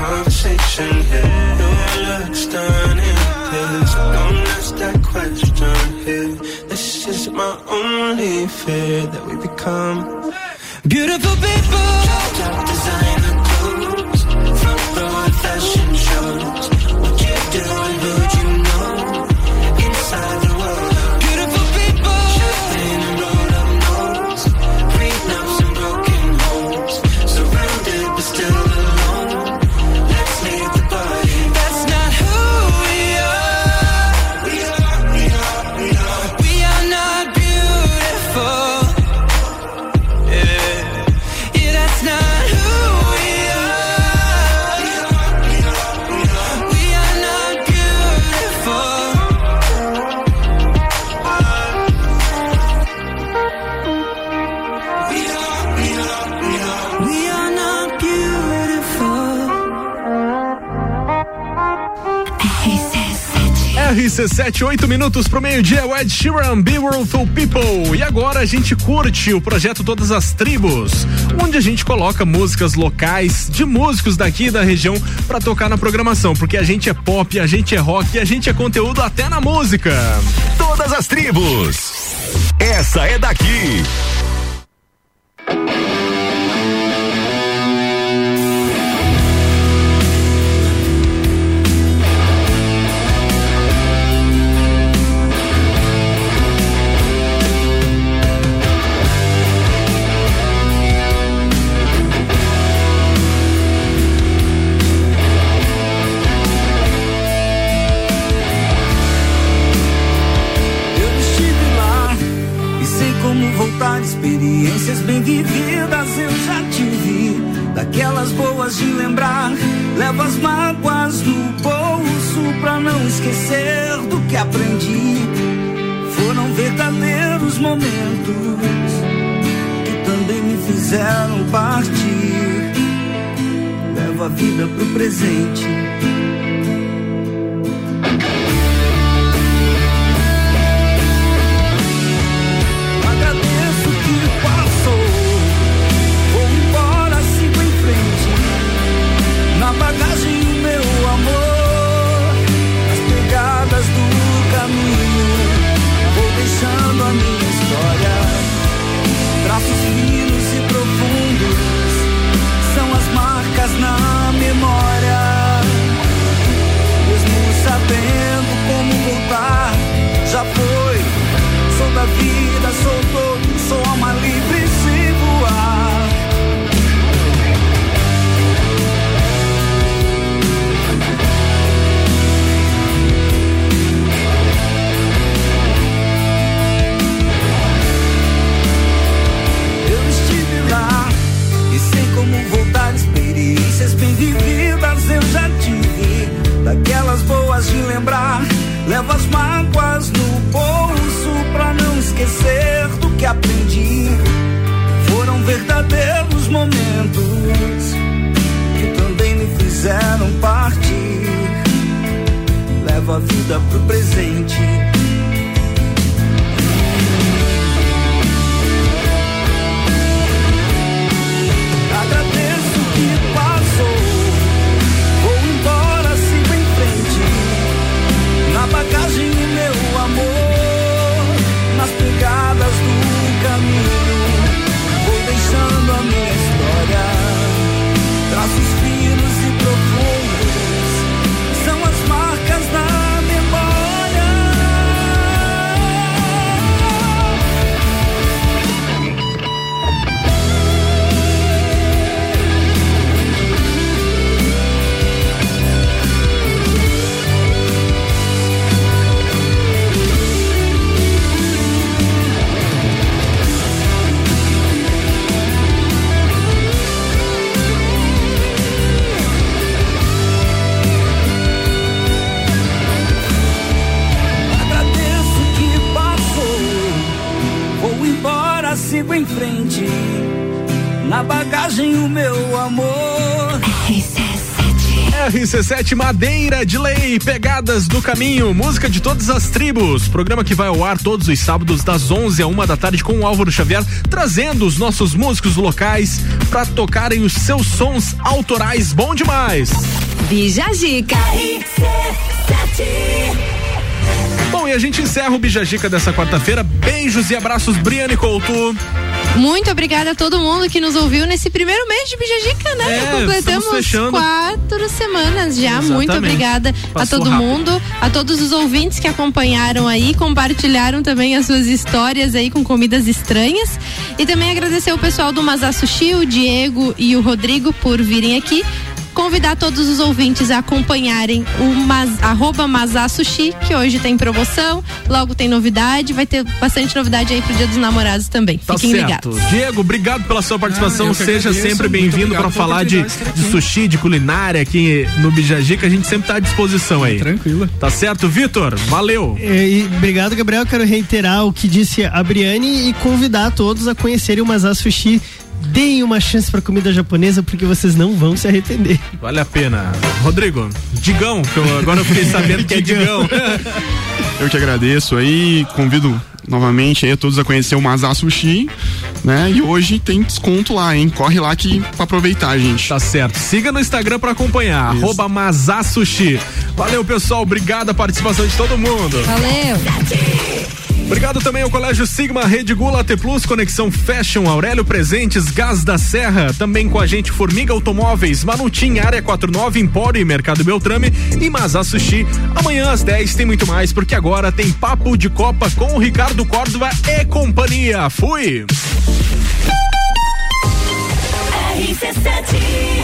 Conversation here. You look stunning, here, so don't ask that question here. This is my only fear that we become beautiful people. Top designer RC7, 8 minutos pro meio-dia, Ed Sheeran, Beautiful People. E agora a gente curte o projeto Todas as Tribos, onde a gente coloca músicas locais de músicos daqui da região pra tocar na programação, porque a gente é pop, a gente é rock a gente é conteúdo até na música. Todas as tribos. Essa é daqui. Vividas eu já tive. Daquelas boas de lembrar. Levo as mágoas do bolso pra não esquecer do que aprendi. Foram verdadeiros momentos que também me fizeram partir. Levo a vida pro presente. Levo as mágoas no bolso pra não esquecer do que aprendi. Foram verdadeiros momentos que também me fizeram partir. Levo a vida pro presente. Em frente. Na bagagem o meu amor. RC7 Madeira de Lei, Pegadas do Caminho, música de todas as tribos. Programa que vai ao ar todos os sábados das 11 a uma da tarde com o Álvaro Xavier, trazendo os nossos músicos locais para tocarem os seus sons autorais. Bom demais. Bijagica. Bom, e a gente encerra o Bijagica dessa quarta-feira. Beijos e abraços, Briane Couto. Muito obrigada a todo mundo que nos ouviu nesse primeiro mês de Bijagica, né? É, Completamos quatro semanas já. Exatamente. Muito obrigada Passou a todo rápido. mundo, a todos os ouvintes que acompanharam aí, compartilharam também as suas histórias aí com comidas estranhas. E também agradecer o pessoal do Mazá Sushi, o Diego e o Rodrigo por virem aqui. Convidar todos os ouvintes a acompanharem o Mas, arroba Mazá Sushi, que hoje tem promoção, logo tem novidade, vai ter bastante novidade aí pro Dia dos Namorados também. Tá Fiquem certo. ligados. Diego, obrigado pela sua participação. Ah, Seja sempre bem-vindo para falar de, de sushi, de culinária aqui no Bijagica. A gente sempre tá à disposição aí. Tranquilo. Tá certo, Vitor? Valeu. É, e obrigado, Gabriel. Quero reiterar o que disse a Briane e convidar todos a conhecerem o Mazá Sushi. Deem uma chance pra comida japonesa porque vocês não vão se arrepender. Vale a pena. Rodrigo, Digão, que eu, agora eu fiquei sabendo que é Digão. Eu que agradeço aí, convido novamente aí a todos a conhecer o Mazá Sushi, né? E hoje tem desconto lá, hein? Corre lá que pra aproveitar, gente. Tá certo. Siga no Instagram pra acompanhar. Isso. Arroba Mazá Sushi. Valeu, pessoal. Obrigado a participação de todo mundo. Valeu! Obrigado também ao Colégio Sigma, Rede Gula, AT Plus, Conexão Fashion, Aurélio Presentes, Gás da Serra. Também com a gente Formiga Automóveis, Manutim, Área 49, Empório e Mercado Beltrame e Mazá Sushi. Amanhã às 10 tem muito mais, porque agora tem Papo de Copa com o Ricardo Córdova e companhia. Fui! RC7